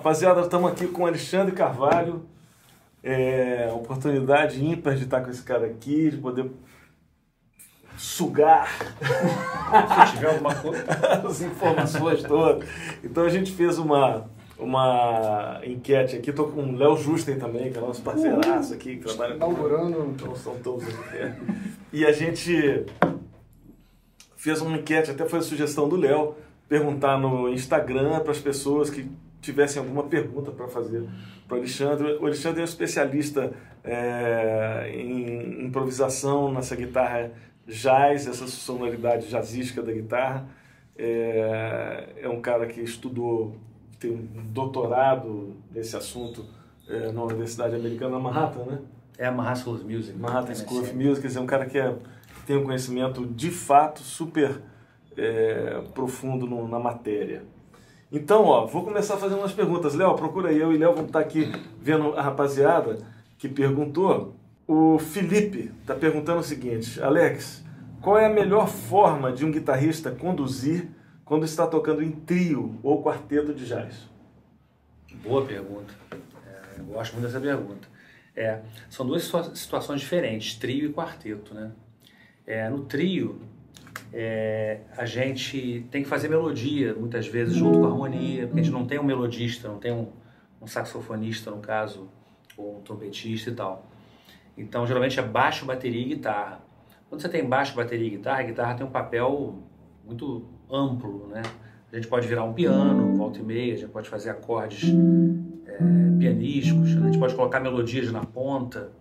Rapaziada, estamos aqui com o Alexandre Carvalho. É, oportunidade ímpar de estar com esse cara aqui, de poder sugar Se tiver alguma coisa. as informações todas. Então a gente fez uma, uma enquete aqui, tô com o Léo Justen também, que é nosso parceiraço aqui, que trabalha com Inaugurando. Então são todos aqui. é. E a gente fez uma enquete, até foi a sugestão do Léo, perguntar no Instagram para as pessoas que tivessem alguma pergunta para fazer para o Alexandre. O Alexandre é um especialista é, em improvisação nessa guitarra jazz, essa sonoridade jazzística da guitarra. É, é um cara que estudou, tem um doutorado nesse assunto é, na Universidade Americana Manhattan, né? É a Manhattan School of Music. Manhattan MSN. School of Music, quer dizer, um cara que, é, que tem um conhecimento de fato super é, profundo no- na matéria. Então, ó, vou começar fazendo umas perguntas. Léo, procura aí. Eu e Léo vamos estar aqui vendo a rapaziada que perguntou. O Felipe está perguntando o seguinte: Alex, qual é a melhor forma de um guitarrista conduzir quando está tocando em trio ou quarteto de jazz? Boa pergunta. É, eu gosto muito dessa pergunta. É, são duas situa- situações diferentes, trio e quarteto, né? É, no trio, é, a gente tem que fazer melodia, muitas vezes, junto com a harmonia, porque a gente não tem um melodista, não tem um, um saxofonista, no caso, ou um trompetista e tal. Então, geralmente é baixo, bateria e guitarra. Quando você tem baixo, bateria e guitarra, a guitarra tem um papel muito amplo, né? A gente pode virar um piano, volta e meia, a gente pode fazer acordes é, pianísticos, a gente pode colocar melodias na ponta,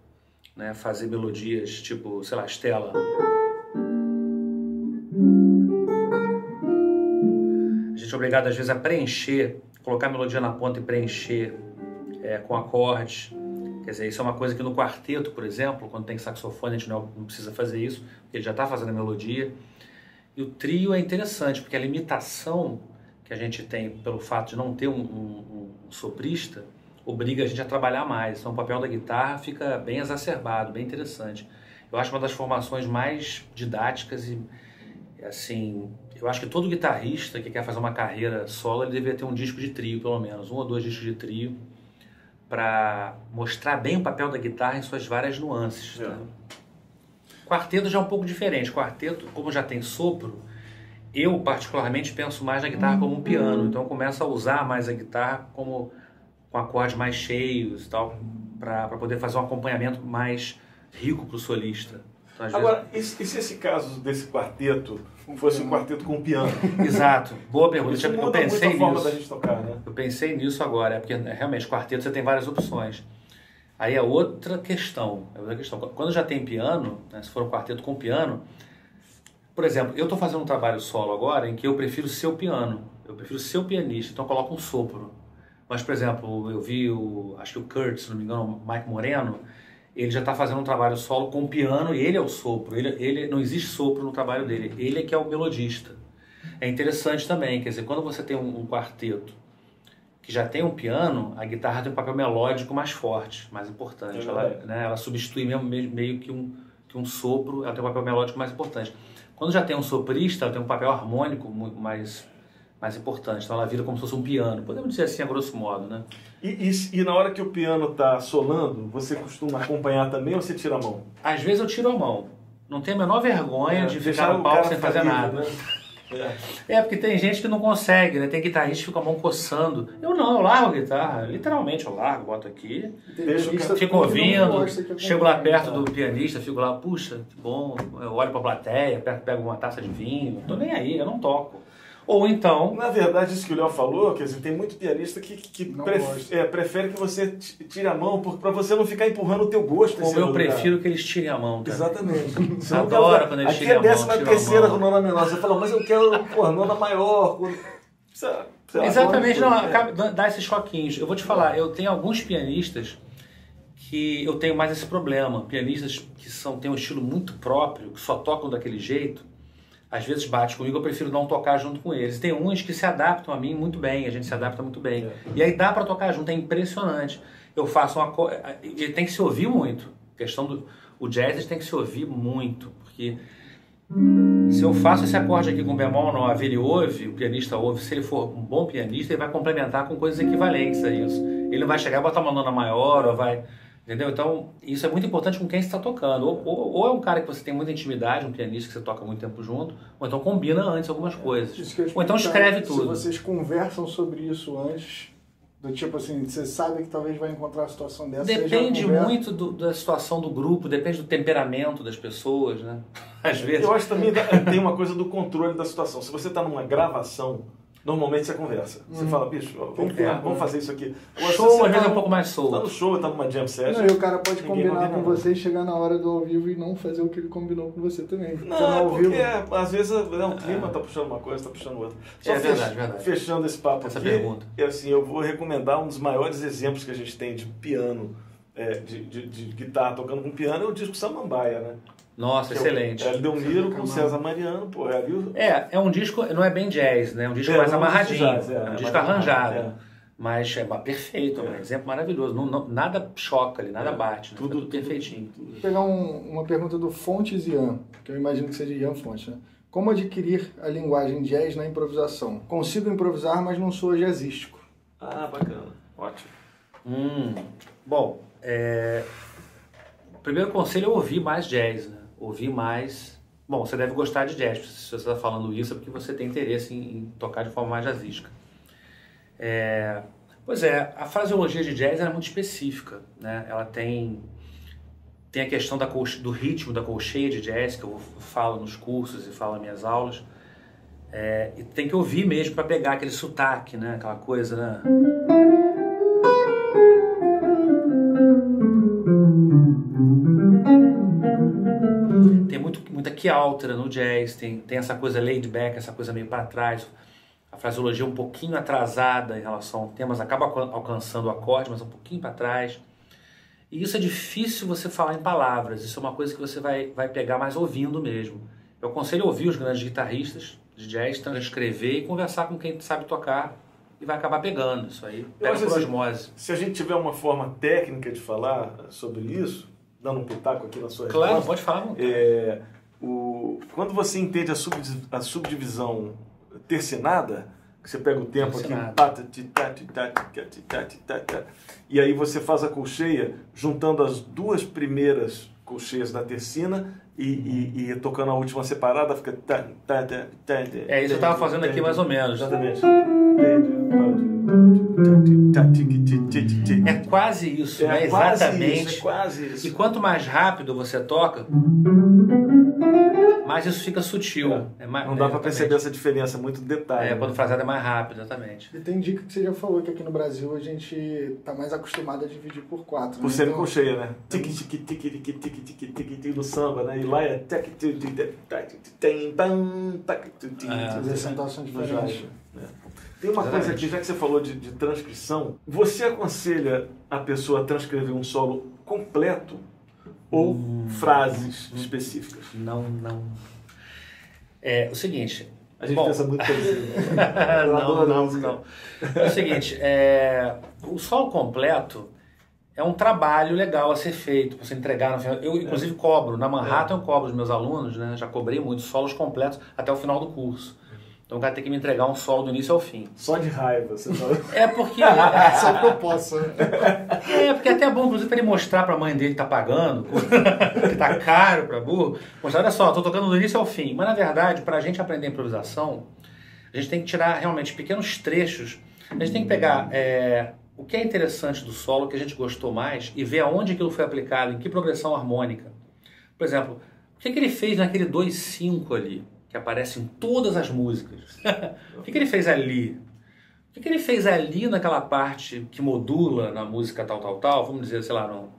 né? Fazer melodias tipo, sei lá, Estela. É obrigado às vezes a preencher, colocar a melodia na ponta e preencher é, com acordes. Quer dizer, isso é uma coisa que no quarteto, por exemplo, quando tem saxofone, a gente não, não precisa fazer isso, porque ele já está fazendo a melodia. E o trio é interessante, porque a limitação que a gente tem pelo fato de não ter um, um- um soprista obriga a gente a trabalhar mais. Então o papel da guitarra fica bem exacerbado, bem interessante. Eu acho uma das formações mais didáticas e assim, eu acho que todo guitarrista que quer fazer uma carreira solo, ele deveria ter um disco de trio, pelo menos, um ou dois discos de trio, para mostrar bem o papel da guitarra em suas várias nuances. É. né? Quarteto já é um pouco diferente. Quarteto, como já tem sopro, eu particularmente penso mais na guitarra como um piano. Então eu começo a usar mais a guitarra como com acordes mais cheios e tal, para poder fazer um acompanhamento mais rico para o solista. Às Agora, e, se e se esse caso desse quarteto fosse um quarteto com piano? vezes... Exato. Boa pergunta. Isso Eu pensei muito a forma nisso. da gente tocar, né? Eu pensei nisso agora, é porque né, realmente quarteto você tem várias opções. Aí é outra questão, é outra questão. Quando já tem piano, né, se for um quarteto com piano, por exemplo, eu estou fazendo um trabalho solo agora em que eu prefiro ser o piano, eu prefiro ser o pianista, então eu coloco um sopro. Mas, por exemplo, eu vi o, acho que o Kurt, se não me engano, o Mike Moreno, ele já está fazendo um trabalho solo com piano e ele é o sopro. Ele, ele não existe sopro no trabalho dele. Ele é que é o melodista. É interessante também, quer dizer, quando você tem um, um quarteto que já tem um piano, a guitarra tem um papel melódico mais forte, mais importante. É ela, né, ela substitui mesmo, meio, meio que, um, que um sopro, ela tem um papel melódico mais importante. Quando já tem um soprista, ela tem um papel harmônico muito mais, mais importante. Então ela vira como se fosse um piano. Podemos dizer assim, a grosso modo, né? E, e- e na hora que o piano tá solando, você costuma acompanhar também ou você tira a mão? Às vezes eu tiro a mão. Não tenho a menor vergonha de deixar ficar no o palco sem fazer nada. né? É. É, porque tem gente que não consegue, né? Tem guitarrista que fica a mão coçando. Eu não, eu largo a guitarra. Literalmente, eu largo, boto aqui, Deixa o cara- fico ouvindo, chego lá perto do pianista, fico lá, puxa, que bom. Eu olho pra plateia, pe- pego uma taça de vinho. Não tô nem aí, eu não toco. Ou então, Na verdade, isso que o Léo falou, quer dizer, tem muito pianista que, que pref- é, prefere que você tire a mão pra você não ficar empurrando o teu gosto. como eu lugar. prefiro que eles tirem a mão. Também. Exatamente. Senão Adoro quando eles Aqui tiram é a mão, décima tiram a terceira com nona menor. Você fala, mas eu quero, porra, nona maior. com- Precisa- Exatamente, não, é. acaba- dá dá esses choquinhos. Eu vou te falar, eu tenho alguns pianistas que eu tenho mais esse problema. Pianistas que são, têm um estilo muito próprio, que só tocam daquele jeito, às vezes bate comigo, eu prefiro não tocar junto com eles. Tem uns que se adaptam a mim muito bem, a gente se adapta muito bem. É. E aí dá pra tocar junto, é impressionante. Eu faço uma coisa. E tem que se ouvir muito. A questão do. O jazz tem que se ouvir muito, porque Se eu faço esse acorde aqui com bemol 9, ele ouve, o pianista ouve, se ele for um bom pianista, ele vai complementar com coisas equivalentes a isso. Ele não vai chegar e botar uma nona maior, ou vai. Entendeu? Então, isso é muito importante com quem está tocando. Ou, ou, ou, é um cara que você tem muita intimidade, um pianista que você toca muito tempo junto, ou então combina antes algumas coisas. Ou então escreve tudo. Se vocês conversam sobre isso antes, do tipo assim, você sabe que talvez vai encontrar uma situação dessa. Depende muito do, da situação do grupo, depende do temperamento das pessoas, né? Às vezes. Eu acho também tem uma coisa do controle da situação. Se você está numa gravação, normalmente você conversa. Você hum. fala, bicho, vamos, é, vamos fazer isso aqui. Agora, show às vezes é um pouco mais solto. Tá no show, tá numa jam session. Não, e o cara pode combinar com você e chegar na hora do ao vivo e não fazer o que ele combinou com você também. Não, tá é porque é, às vezes é um clima é. tá puxando uma coisa, tá puxando outra. Só é verdade, verdade. Fechando esse papo Essa aqui, pergunta. E, assim, eu vou recomendar um dos maiores exemplos que a gente tem de piano, é, de, de, de guitarra tocando com piano, é o disco Samambaia, né? Nossa, que excelente. É o Delmiro com o César Mariano, pô, é ali É, é um disco, não é bem jazz, né? É um disco É, mais é um amarradinho. jazz, é, é um é disco arranjado. amarrado, Mas é perfeito, é um exemplo maravilhoso. Não, não- nada choca ali, nada É, bate. Né? tudo- Tudo, tudo perfeitinho. Vou pegar um- uma pergunta do Fontes Ian, que eu imagino que seja Ian Fontes, né? Como adquirir a linguagem jazz na improvisação? Consigo improvisar, mas não sou jazzístico. Ah, bacana. Ótimo. Hum, bom, é, o primeiro conselho é ouvir mais jazz, né? Ouvir mais. Bom, você deve gostar de jazz. Se você está falando isso é porque você tem interesse em, em tocar de forma mais jazzística. É, pois é, a fraseologia de jazz é muito específica, né? Ela tem tem a questão da do ritmo da colcheia de jazz que eu falo nos cursos e falo nas minhas aulas. É, e tem que ouvir mesmo para pegar aquele sotaque, né? Aquela coisa, né? Muita quialtra no jazz, tem, tem essa coisa laid back, essa coisa meio para trás. A fraseologia um pouquinho atrasada em relação ao tema, mas acaba alcan- alcançando o acorde, mas um pouquinho para trás. E isso é difícil você falar em palavras, isso é uma coisa que você vai, vai pegar mais ouvindo mesmo. Eu aconselho ouvir os grandes guitarristas de jazz, transcrever e conversar com quem sabe tocar e vai acabar pegando isso aí. Pega por assim, osmose. Se a gente tiver uma forma técnica de falar sobre isso, dando um pitaco aqui na sua Claro, resposta, pode falar. é, o, quando você entende a, subdi- a subdivisão tercinada, que você pega o tempo aqui, Tercinada. tá, tá, tá, tá, tá, e aí você faz a colcheia juntando as duas primeiras colcheias da tercina e, e- e tocando a última separada, fica. tá, tá, tá, tá, É isso eu tava fazendo aqui mais ou menos. Exatamente. É quase isso, né? É quase Exatamente. isso, é quase E isso. quanto mais rápido você toca, mais isso fica sutil. É mais, Não dá é, pra perceber essa diferença, muito detalhe. É, né? quando o fraseado é mais rápido, exatamente. E tem dica que você já falou que aqui no Brasil a gente tá mais acostumado a dividir por quatro. Por né? ser Então, colcheia, né? Tique, tique, tique, tique, tique, tique, tique, tique, no samba, né? E lá é tique, tique, tique, tique, tique, tem, tam, tac, tique, tique, É. As tique, acentuações são no diferentes. jazz, né? Tem uma coisa Exatamente. aqui, já que você falou de, de transcrição, você aconselha a pessoa a transcrever um solo completo ou Hum. frases específicas? Não, não. É o seguinte. A gente bom, pensa muito parecido. não, não, não. É o seguinte, é, o solo completo é um trabalho legal a ser feito, para você entregar no final. Eu, inclusive, cobro. Na Manhattan, eu cobro os meus alunos, né? Já cobrei muitos solos completos até o final do curso. Então, o cara tem que me entregar um solo do início ao fim. Só de raiva, você fala. É porque... Só que eu posso. né? É, porque é até bom, inclusive, para ele mostrar para a mãe dele que tá pagando, que tá caro para burro. Mostrar, olha só, tô tocando do início ao fim. Mas, na verdade, para a gente aprender improvisação, a gente tem que tirar realmente pequenos trechos. A gente tem que pegar é, o que é interessante do solo, o que a gente gostou mais, e ver aonde aquilo foi aplicado, em que progressão harmônica. Por exemplo, o que, que ele fez naquele 2-5 ali, que aparece em todas as músicas? o que, que ele fez ali? O que, que ele fez ali naquela parte que modula na música tal, tal, tal? Vamos dizer, sei lá, no,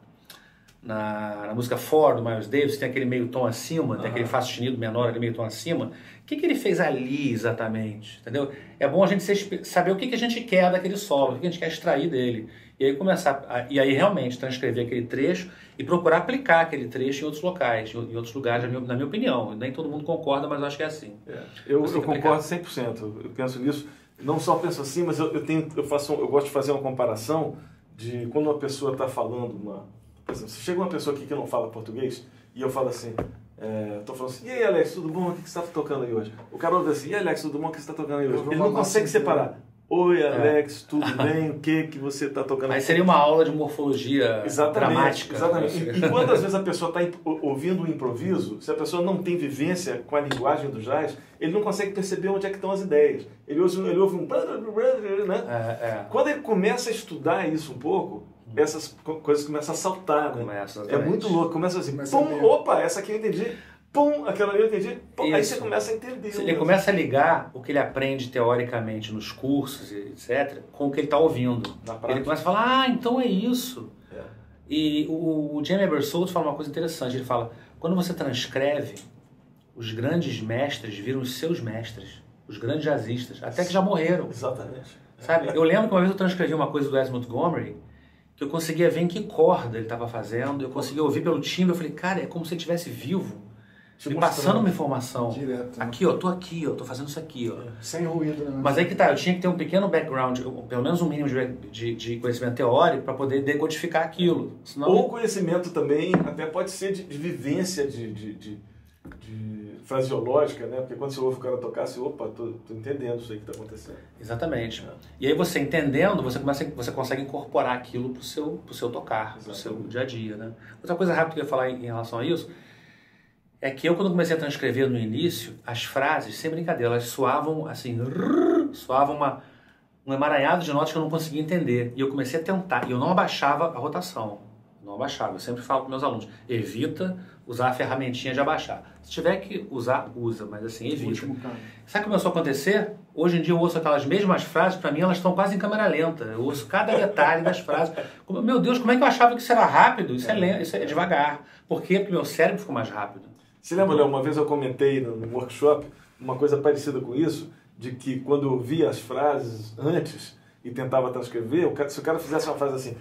na, na música For do Miles Davis, tem aquele meio tom acima, tem aquele Fá sustenido menor ali meio tom acima. O que, que ele fez ali exatamente? Entendeu? É bom a gente saber o que, que a gente quer daquele solo, o que, que a gente quer extrair dele. E aí começar, a- e aí realmente transcrever aquele trecho e procurar aplicar aquele trecho em outros locais, em outros lugares, na minha, na minha opinião. Nem todo mundo concorda, mas eu acho que é assim. É, eu, eu que concordo 100%. Eu penso nisso. Não só penso assim, mas eu, eu, tenho, eu, faço, eu gosto de fazer uma comparação de quando uma pessoa está falando uma... Por exemplo, se chega uma pessoa aqui que não fala português e eu falo assim, É, tô falando assim, e aí Alex, tudo bom? O que, que você está tocando aí hoje? O cara ouve assim, e aí Alex, tudo bom? O que você está tocando aí hoje? Ele não consegue separar. Oi, Alex, tudo bem? O que que você está tocando? Aí seria uma aula de morfologia exatamente, dramática. Exatamente. E, e quando às vezes a pessoa está ouvindo um improviso, se a pessoa não tem vivência com a linguagem do jazz, ele não consegue perceber onde é que estão as ideias. Ele ouve, ele ouve um... Né? É, é. Quando ele começa a estudar isso um pouco, essas coisas começam a saltar. Né? Começa, é muito louco. Começa assim, começa pum, opa, essa aqui eu entendi pum, aquela ali eu entendi. Pum, aí você começa a entender. Ele começa a ligar o que ele aprende teoricamente nos cursos, etc., com o que ele está ouvindo. Ele começa a falar, ah, então é isso. É. E o, o Jamie Ebersold fala uma coisa interessante. Ele fala, quando você transcreve, os grandes mestres viram os seus mestres, os grandes jazzistas, até que já morreram. Exatamente. Sabe? Eu lembro que uma vez eu transcrevi uma coisa do Wes Montgomery, que eu conseguia ver em que corda ele estava fazendo, eu conseguia ouvir pelo timbre, eu falei, cara, é como se ele estivesse vivo me passando uma informação. Direto. Né? Aqui, ó, tô aqui, ó, tô fazendo isso aqui, ó. É, sem ruído, né? Mas aí que tá, eu tinha que ter um pequeno background, pelo menos um mínimo de, de, de conhecimento teórico para poder decodificar aquilo. Senão... Ou conhecimento também, até pode ser de, de vivência, de, de, de, de, fraseológica, né? Porque quando você ouve o cara tocar, você, opa, tô, tô entendendo isso aí que tá acontecendo. Exatamente. É. E aí você entendendo, você começa, você consegue incorporar aquilo pro seu, pro seu tocar, Exatamente. pro seu dia a dia, né? Outra coisa rápida que eu ia falar em, em relação a isso é que eu, quando comecei a transcrever no início, as frases, sem brincadeira, elas soavam assim, rrr, soavam uma, um emaranhado de notas que eu não conseguia entender. E eu comecei a tentar, e eu não abaixava a rotação. Não abaixava. Eu sempre falo para meus alunos: evita usar a ferramentinha de abaixar. Se tiver que usar, usa, mas assim, evita. Sabe o que começou a acontecer? Hoje em dia eu ouço aquelas mesmas frases, para mim elas estão quase em câmera lenta. Eu ouço cada detalhe das frases. Meu Deus, como é que eu achava que isso era rápido? Isso é, lento, isso é devagar. Por quê? Porque meu cérebro ficou mais rápido. Você lembra, Léo, uma vez eu comentei no, no workshop uma coisa parecida com isso, de que quando eu via as frases antes e tentava transcrever, o cara, se o cara fizesse uma frase assim,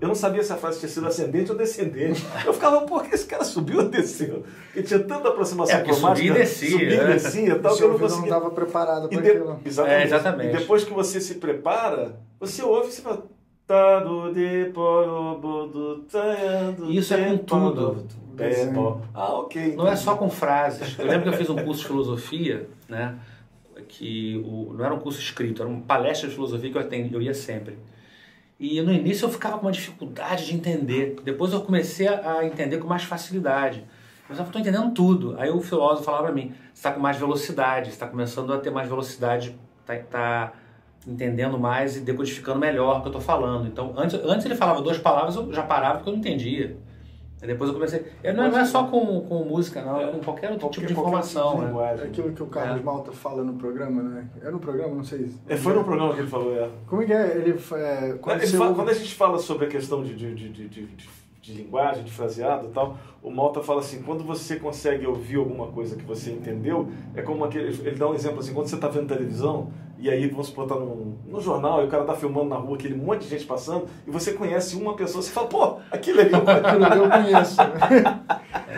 eu não sabia se a frase tinha sido ascendente ou descendente. Eu ficava, por que esse cara subiu ou desceu? Porque tinha tanta aproximação é, cromática. Subia e descia. Subia e né? descia, tal, que eu não conseguia. não estava preparado para aquilo. Exatamente. É, exatamente. E depois que você se prepara, você ouve e você fala, isso é com tudo. É, ah, ok. Não é só com frases. Eu lembro que eu fiz um curso de filosofia, né? Que o, não era um curso escrito, era uma palestra de filosofia que eu, atendi, eu ia sempre. E no início eu ficava com uma dificuldade de entender. Depois eu comecei a entender com mais facilidade. Mas eu estou entendendo tudo. Aí o filósofo falava para mim: você está com mais velocidade, está começando a ter mais velocidade, está tá entendendo mais e decodificando melhor o que eu estou falando. Então, antes, antes ele falava duas palavras, eu já parava porque eu não entendia. Aí depois eu comecei. Eu, não, não, é só com, com música, não, é com qualquer outro qualquer, tipo de informação. Tipo de né? É aquilo que o Carlos é. Malta fala no programa, né? É no programa, não sei. É, foi no programa que ele falou, é. Como é que é? Ele, é, quando, ele fala, quando a gente fala sobre a questão de, de, de, de, de linguagem, de fraseado e tal, o Malta fala assim, quando você consegue ouvir alguma coisa que você entendeu, é como aquele, ele dá um exemplo assim, quando você está vendo televisão, e aí vamos supor, tá no, no jornal, e o cara tá filmando na rua, aquele monte de gente passando, e você conhece uma pessoa, você fala, pô, aquilo ali, aquilo ali eu conheço.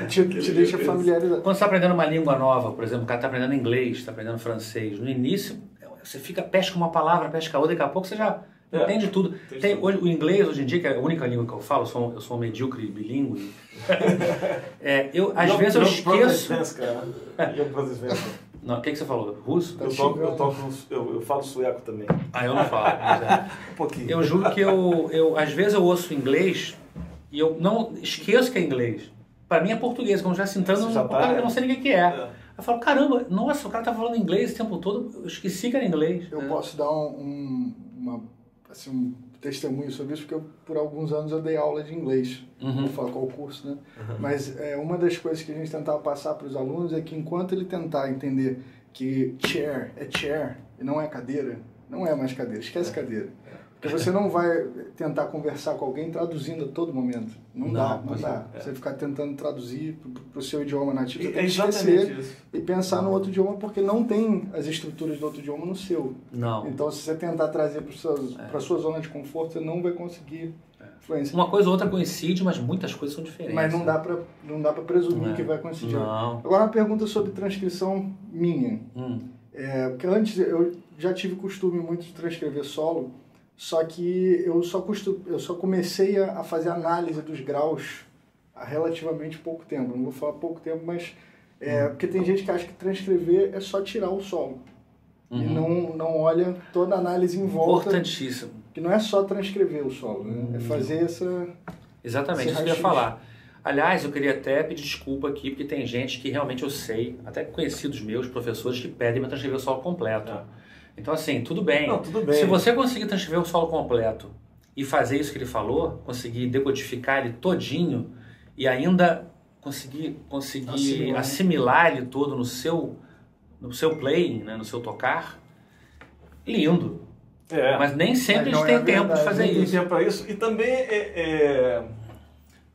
te, te deixa familiarizado. Quando você está aprendendo uma língua nova, por exemplo, o cara está aprendendo inglês, está aprendendo francês, no início, você fica, pesca uma palavra, pesca outra, daqui a pouco você já é, entende tudo. Tem, hoje, o inglês, hoje em dia, que é a única língua que eu falo, eu sou, eu sou um medíocre bilíngue. é, eu, às vezes eu esqueço. Não, o que, que você falou? Russo? Eu, toco, eu, toco, eu, eu falo sueco também. Ah, eu não falo. Mas é. um pouquinho. Eu juro que eu, eu, às vezes eu ouço inglês e eu não esqueço que é inglês. Para mim é português, como já entrando, já tá, eu não sei ninguém que é. é. Eu falo, caramba, nossa, o cara tá falando inglês o tempo todo, eu esqueci que era inglês. Eu é. posso dar um, um, uma assim, um testemunho sobre isso, porque eu, por alguns anos eu dei aula de inglês. Uhum. Vou falar qual curso, né? Uhum. Mas é, uma das coisas que a gente tentava passar para os alunos é que enquanto ele tentar entender que chair é chair e não é cadeira, não é mais cadeira, esquece é. cadeira. Porque você não vai tentar conversar com alguém traduzindo a todo momento. Não, não dá, não dá. É. Você ficar tentando traduzir para o seu idioma nativo, você tem que esquecer isso. e pensar no outro idioma, porque não tem as estruturas do outro idioma no seu. Não. Então, se você tentar trazer para é. a sua zona de conforto, você não vai conseguir influência. Uma coisa ou outra coincide, mas muitas coisas são diferentes. Mas não dá para não dá para presumir é. que vai coincidir. Não. Agora uma pergunta sobre transcrição minha. Hum. É, porque antes eu já tive costume muito de transcrever solo só que eu só, costu... eu só comecei a fazer análise dos graus há relativamente pouco tempo. Não vou falar pouco tempo, mas é, hum. porque tem gente que acha que transcrever é só tirar o solo. Uhum. E não, não olha toda a análise em volta. Importantíssimo. Que não é só transcrever o solo, né? É uhum. fazer essa. Exatamente, isso que eu ia falar. Aliás, eu queria até pedir desculpa aqui, porque tem gente que realmente eu sei, até conhecidos meus, professores, que pedem para transcrever o solo completo. É. Então, assim, tudo bem. Não, tudo bem. Se você conseguir transcrever o solo completo e fazer isso que ele falou, conseguir decodificar ele todinho e ainda conseguir, conseguir assimilar, assimilar ele todo no seu, no seu playing, né, no seu tocar, lindo. É. Mas nem sempre Mas a gente é tem tempo de fazer isso. Tem tempo para isso. E também é, é,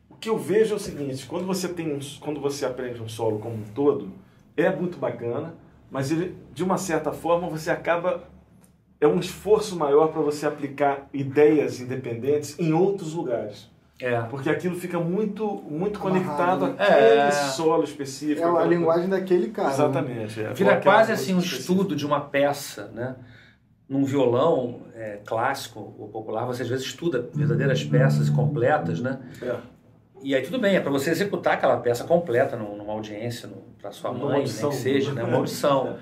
o que eu vejo é o seguinte: quando você tem, quando você aprende um solo como um todo, é muito bacana, mas ele, de uma certa forma você acaba é um esforço maior para você aplicar ideias independentes em outros lugares. É. Porque aquilo fica muito, muito conectado né? àquele é. solo específico. É a linguagem daquele cara. Né? Exatamente. Né? É. Vira quase assim um estudo de uma peça, né? Num violão é, clássico ou popular, você às vezes estuda verdadeiras peças completas, né? É. E aí tudo bem, é para você executar aquela peça completa numa audiência, para sua uma mãe, audição. nem que seja, né? Uma audição.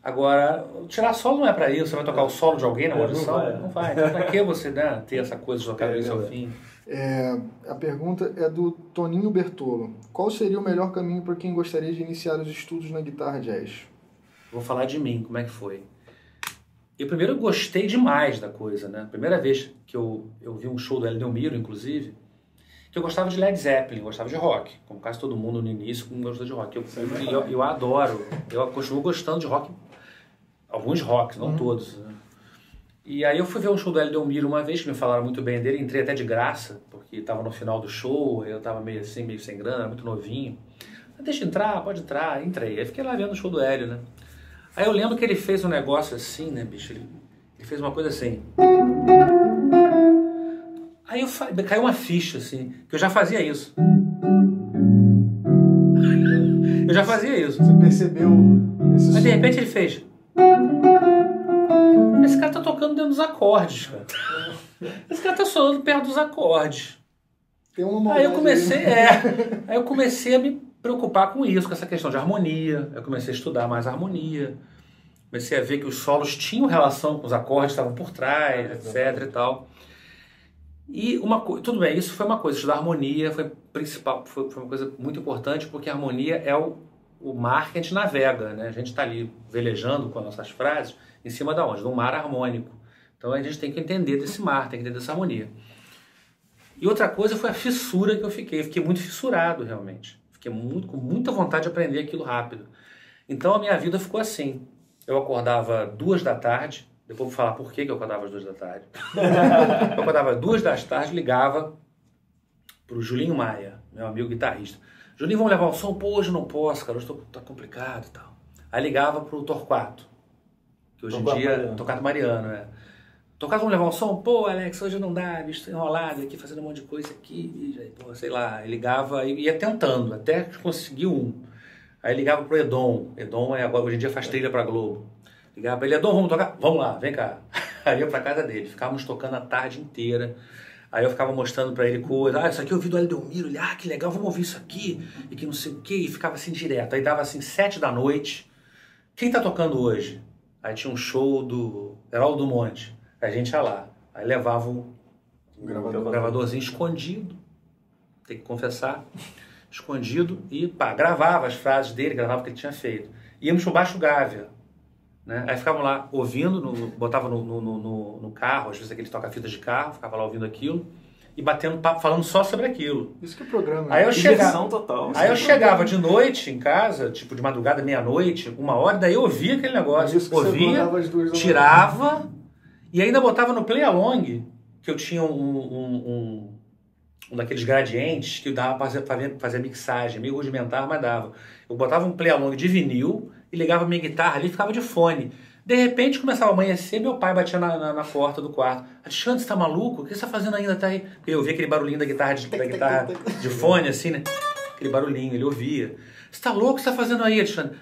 Agora, tirar solo não é para isso. Você vai tocar o solo de alguém na é, audição? Não vai. Não vai. Então, para que você né, ter essa coisa de tocar é, isso ao fim? É, a pergunta é do Toninho Bertolo. Qual seria o melhor caminho para quem gostaria de iniciar os estudos na guitarra jazz? Vou falar de mim, como é que foi. Eu primeiro gostei demais da coisa, né? Primeira vez que eu, eu vi um show do Hélio Miro, inclusive, que eu gostava de Led Zeppelin, gostava de rock, como quase todo mundo no início gostou de rock. Eu, eu, eu, eu adoro, eu continuo gostando de rock alguns rocks, não uhum. todos. Né? E aí eu fui ver um show do Hélio Delmiro uma vez, que me falaram muito bem dele, entrei até de graça, porque estava no final do show, eu estava meio assim, meio sem grana, muito novinho. Deixa entrar, pode entrar, entrei. Aí fiquei lá vendo o show do Hélio, né? Aí eu lembro que ele fez um negócio assim, né, bicho? Ele, ele fez uma coisa assim. Aí eu caiu uma ficha, assim, que eu já fazia isso. Eu já fazia isso. Você percebeu? Mas de repente ele fez. Esse cara tá tocando dentro dos acordes, cara. Esse cara tá sonando perto dos acordes. Tem uma aí eu comecei, é, aí eu comecei a me preocupar com isso, com essa questão de harmonia. Eu comecei a estudar mais harmonia. Comecei a ver que os solos tinham relação com os acordes, estavam por trás, etc e tal. E uma coisa, tudo bem, isso foi uma coisa, estudar harmonia foi principal, foi, foi uma coisa muito importante, porque a harmonia é o, o mar que a gente navega, né? A gente está ali velejando com as nossas frases em cima da onde? Do mar harmônico. Então a gente tem que entender desse mar, tem que entender dessa harmonia. E outra coisa foi a fissura que eu fiquei. Fiquei muito fissurado, realmente. Fiquei muito, com muita vontade de aprender aquilo rápido. Então a minha vida ficou assim. Eu acordava duas da tarde, depois vou falar por que eu acordava às duas da tarde. eu acordava duas das tarde, ligava para o Julinho Maia, meu amigo guitarrista. Juninho, vamos levar um som? Pô, hoje não posso, cara, hoje tô, tá complicado e tal. Aí ligava pro Torquato, que hoje em dia, Mariano. Tocato Mariano, é. Tocato, vamos levar um som? Pô, Alex, hoje não dá, bicho, enrolado aqui, fazendo um monte de coisa aqui, pô, sei lá, ligava e ia tentando, até conseguir um. Aí ligava pro Edom, Edom é agora, hoje em dia faz trilha pra Globo. Ligava pra ele, Edom, vamos tocar? Vamos lá, vem cá. Aí ia pra casa dele, ficávamos tocando a tarde inteira. Aí eu ficava mostrando para ele coisas, ah, isso aqui eu vi do Eldelmiro, ele, ah, que legal, vamos ouvir isso aqui, e que não sei o quê, e ficava assim direto. Aí dava assim, sete da noite, quem tá tocando hoje? Aí tinha um show do Heraldo Monte, a gente ia lá, aí levava um, um, gravador. um gravadorzinho escondido, tem que confessar, escondido, e pá, gravava as frases dele, gravava o que ele tinha feito. Íamos pro Baixo Gávea, né? Aí ficavam lá ouvindo, no, botava no, no, no, no carro, às vezes aquele toca-fitas de carro, ficava lá ouvindo aquilo e batendo papo, falando só sobre aquilo. Isso que é o programa. Aí eu chegava, total. Aí eu é chegava de noite em casa, tipo de madrugada, meia-noite, uma hora, daí eu ouvia aquele negócio. Isso que ouvia, tirava e ainda botava no play along, que eu tinha um, um, um, um daqueles gradientes que dava para fazer, fazer mixagem, meio rudimentar, mas dava. Eu botava um play along de vinil e ligava minha guitarra ali e ficava de fone. De repente começava a amanhecer, meu pai batia na, na, na porta do quarto. Alexandre, você tá maluco? O que você tá fazendo ainda? Tá aí? Porque eu ouvia aquele barulhinho da guitarra de, da guitarra de fone, assim, né? Aquele barulhinho, ele ouvia. Você tá louco? O que você tá fazendo aí, Alexandre?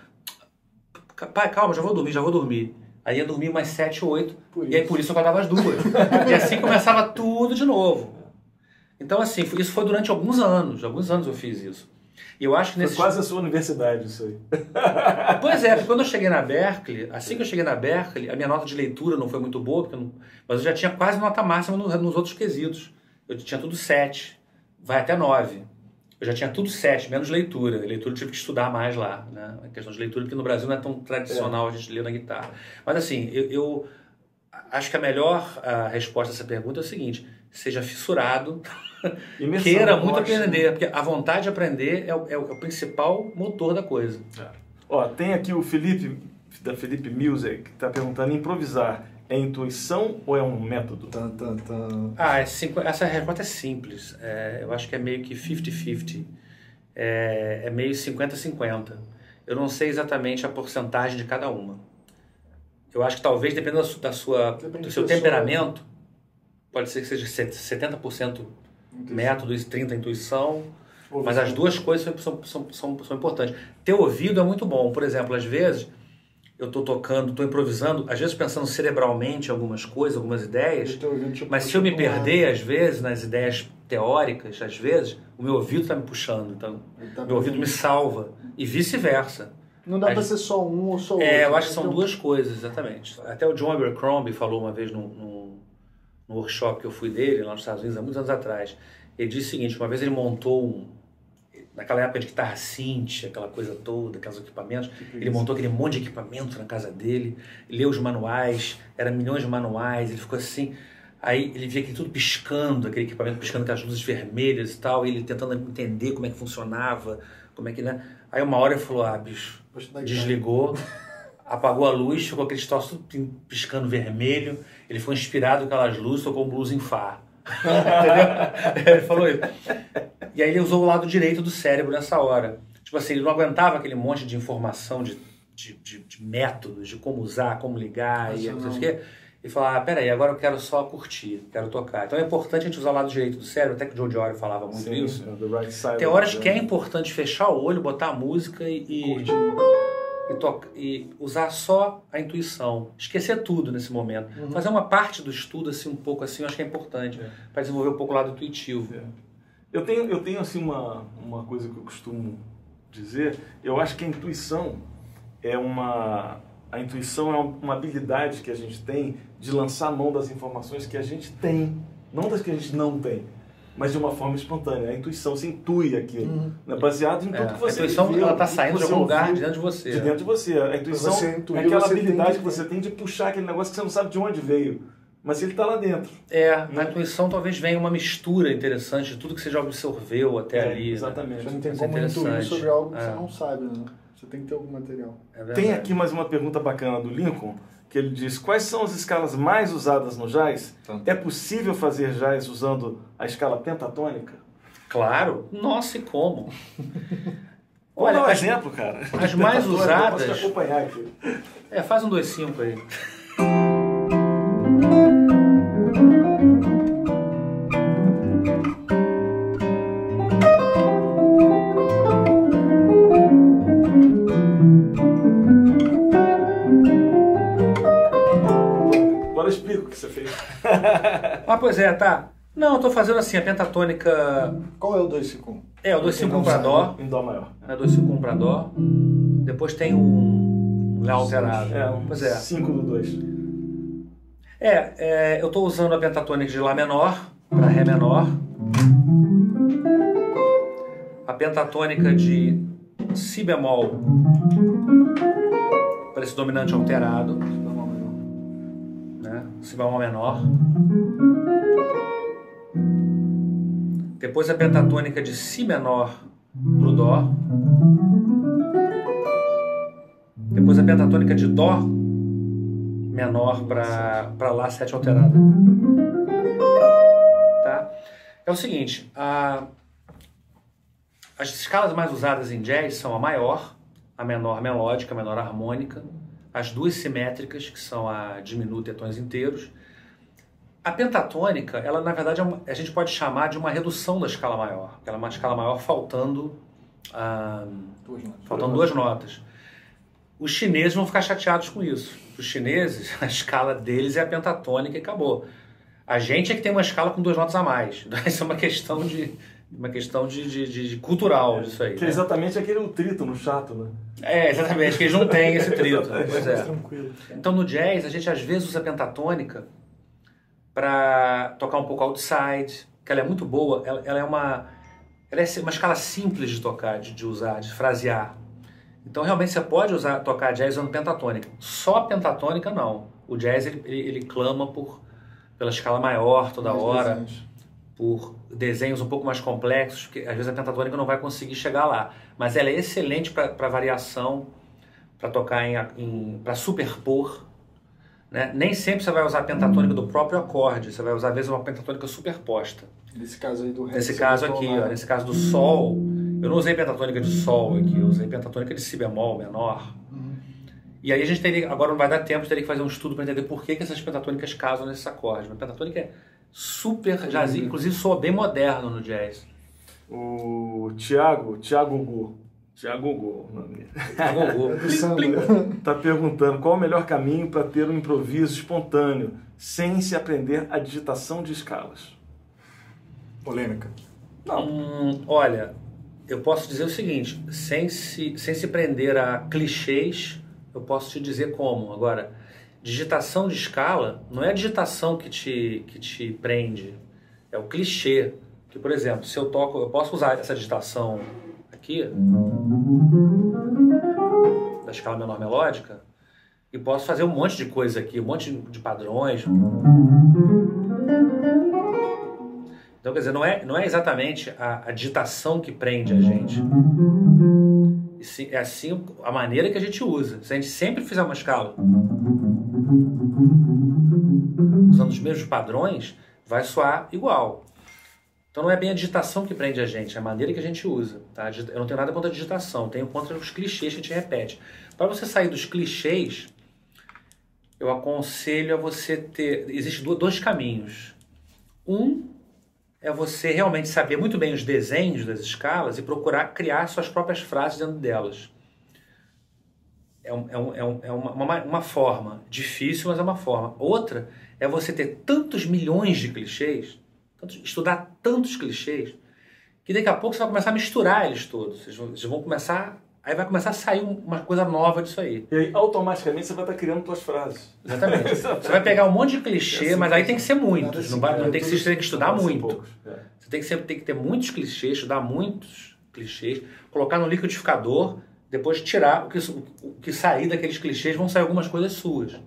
Pai, calma, já vou dormir, já vou dormir. Aí ia dormir umas sete, oito. E aí por isso eu acordava as duas. e assim começava tudo de novo. Então, assim, isso foi durante alguns anos. Alguns anos eu fiz isso. Eu acho que nesse... Foi quase a sua universidade isso aí. Pois é, quando eu cheguei na Berkeley, assim que eu cheguei na Berkeley, a minha nota de leitura não foi muito boa, não... mas eu já tinha quase nota máxima nos outros quesitos. Eu tinha tudo 7, vai até 9. Eu já tinha tudo 7, menos leitura. Leitura eu tive que estudar mais lá, né? A questão de leitura, porque no Brasil não é tão tradicional é. a gente ler na guitarra. Mas assim, eu, eu acho que a melhor a resposta a essa pergunta é o seguinte: seja fissurado, queira muito aprender, porque a vontade de aprender é o, é o, é o principal motor da coisa. É. Ó, tem aqui o Felipe, da Felipe Music, que está perguntando: improvisar é intuição ou é um método? Ah, é cinco, essa resposta é simples. É, eu acho que é meio que 50-50. É, é meio 50-50. Eu não sei exatamente a porcentagem de cada uma. Eu acho que talvez, dependendo da sua, do seu temperamento, pode ser que seja 70% método e 30% intuição. Mas as duas coisas são, são, são, são importantes. Ter ouvido é muito bom. Por exemplo, às vezes eu estou tocando, estou improvisando, às vezes pensando cerebralmente algumas coisas, algumas ideias, tipo, mas se eu me perder, às vezes, nas ideias teóricas, às vezes, o meu ouvido está me puxando, então tá meu ouvido me salva, e vice-versa. Não dá para ser só um ou só outro. É, eu acho que são então... duas coisas, exatamente. Até o John Abercrombie falou uma vez no, no, no, workshop que eu fui dele, lá nos Estados Unidos, há muitos anos atrás. Ele disse o seguinte: uma vez ele montou um. Naquela época de guitarra synth, aquela coisa toda, aqueles equipamentos, ele montou aquele monte de equipamento na casa dele, leu os manuais, eram milhões de manuais, ele ficou assim. Aí ele via aquele tudo piscando, aquele equipamento piscando com as luzes vermelhas e tal, ele tentando entender como é que funcionava, como é que, né? Aí uma hora ele falou, ah, bicho, desligou, apagou a luz, ficou aquele troço piscando vermelho. Ele foi inspirado com aquelas luzes, tocou um blues em Fá. Entendeu? Ele falou isso. E aí ele usou o lado direito do cérebro nessa hora. Tipo assim, ele não aguentava aquele monte de informação, de, de, de, de métodos, de como usar, como ligar Nossa, e não sei o quê. E falar, ah, peraí, agora eu quero só curtir, quero tocar. Então é importante a gente usar o lado direito do cérebro, até que o Joe Diori falava muito Sim, isso. Right Tem horas que é importante fechar o olho, botar a música e, e, e, toca, e usar só a intuição. Esquecer tudo nesse momento. Uhum. Fazer uma parte do estudo assim, um pouco assim, eu acho que é importante, é. para desenvolver um pouco o lado intuitivo. É. Eu tenho, eu tenho assim uma, uma coisa que eu costumo dizer, eu acho que a intuição é uma a intuição é uma habilidade que a gente tem de lançar a mão das informações que a gente tem, não das que a gente não tem, mas de uma forma espontânea. A intuição se intui aquilo, uhum. né? baseado em tudo é, que você A intuição ela está saindo de algum lugar de dentro de você. De dentro de você. A intuição é aquela habilidade que, que você tem de puxar aquele negócio que você não sabe de onde veio. Mas ele está lá dentro. É, né? na intuição talvez venha uma mistura interessante de tudo que você já absorveu até é, ali. Né? Exatamente. Né? Você não tem como intuir sobre algo que é. você não sabe, né? Você tem que ter algum material. É tem aqui mais uma pergunta bacana do Lincoln, que ele diz: Quais são as escalas mais usadas no jazz? Tanto. É possível fazer jazz usando a escala pentatônica? Claro. Nossa, e como? Olha, um exemplo, cara. As mais usadas. Posso te acompanhar aqui. É, faz um 2-5 aí. Ah, pois é, tá. Não, eu tô fazendo assim, a pentatônica. Qual é o 251? É, o 251 para Dó. Em Dó maior. É, 251 para Dó. Depois tem um Lá alterado. É, um pois é. 5 do 2. É, é, eu tô usando a pentatônica de Lá menor para Ré menor. A pentatônica de Si bemol para esse dominante alterado si bemol menor. Depois a pentatônica de si menor para o dó. Depois a pentatônica de dó menor para lá sete alterada. Tá? É o seguinte, a, as escalas mais usadas em jazz são a maior, a menor melódica, a menor harmônica, as duas simétricas, que são a diminuta e tons inteiros. A pentatônica, ela na verdade é uma, a gente pode chamar de uma redução da escala maior, porque ela é uma escala maior faltando, ah, duas faltando duas notas. Os chineses vão ficar chateados com isso. Os chineses, a escala deles é a pentatônica e acabou. A gente é que tem uma escala com duas notas a mais. Isso é uma questão de uma questão de, de, de, de cultural disso aí. Que é né? exatamente aquele trítono chato, né? É, exatamente, que eles não têm esse trítono. pois é. Tranquilo. Então no jazz a gente às vezes usa a pentatônica para tocar um pouco outside, que ela é muito boa, ela, ela é uma ela é uma escala simples de tocar, de, de usar, de frasear. Então realmente você pode usar tocar jazz usando pentatônica. Só pentatônica não. O jazz ele, ele, ele clama por pela escala maior toda Mais hora, desenhos. Por desenhos um pouco mais complexos, que às vezes a pentatônica não vai conseguir chegar lá. Mas ela é excelente para variação, para tocar em, em para superpor. Né? Nem sempre você vai usar a pentatônica do próprio acorde, você vai usar às vezes uma pentatônica superposta. Nesse caso aí do ré. Nesse caso aqui, ó, nesse caso do sol, eu não usei pentatônica de sol aqui, eu usei pentatônica de si bemol menor. E aí a gente teria, agora não vai dar tempo, teria que fazer um estudo para entender por que, que essas pentatônicas casam nesses acordes. Mas pentatônica é super jazzy, inclusive soa bem moderno no jazz. O Tiago, Tiago Gu, Tiago Gu, o nome dele. Samba. Tá perguntando qual o melhor caminho para ter um improviso espontâneo sem se aprender a digitação de escalas. Polêmica. Hum, olha, eu posso dizer o seguinte, sem se, sem se prender a clichês, eu posso te dizer como. Agora, digitação de escala não é a digitação que te, que te prende, é o clichê. Que, por exemplo, se eu toco, eu posso usar essa digitação aqui, da escala menor melódica, e posso fazer um monte de coisa aqui, um monte de padrões. Então, quer dizer, não é, não é exatamente a, a digitação que prende a gente. É assim a maneira que a gente usa. Se a gente sempre fizer uma escala usando os mesmos padrões, vai soar igual. Então não é bem a digitação que prende a gente, é a maneira que a gente usa. Tá? Eu não tenho nada contra a digitação, tenho contra os clichês que a gente repete. Para você sair dos clichês, eu aconselho a você ter. Existem do- dois caminhos. Um é você realmente saber muito bem os desenhos das escalas e procurar criar suas próprias frases dentro delas. É, é um- é um- é uma, uma, uma forma difícil, mas é uma forma. Outra é você ter tantos milhões de clichês, tantos- estudar tantos clichês, que daqui a pouco você vai começar a misturar eles todos. Vocês vão, vocês vão começar. Aí vai começar a sair um- uma coisa nova disso aí. E aí, automaticamente, você vai estar criando suas frases. Exatamente. Você vai pegar um monte de clichê, mas aí tem que ser muitos. Não, vai, não tem que, você tem que estudar muito. poucos, é. Você tem que, sempre, tem que ter muitos clichês, estudar muitos clichês, colocar no liquidificador, depois tirar o que, o que sair daqueles clichês, vão sair algumas coisas suas.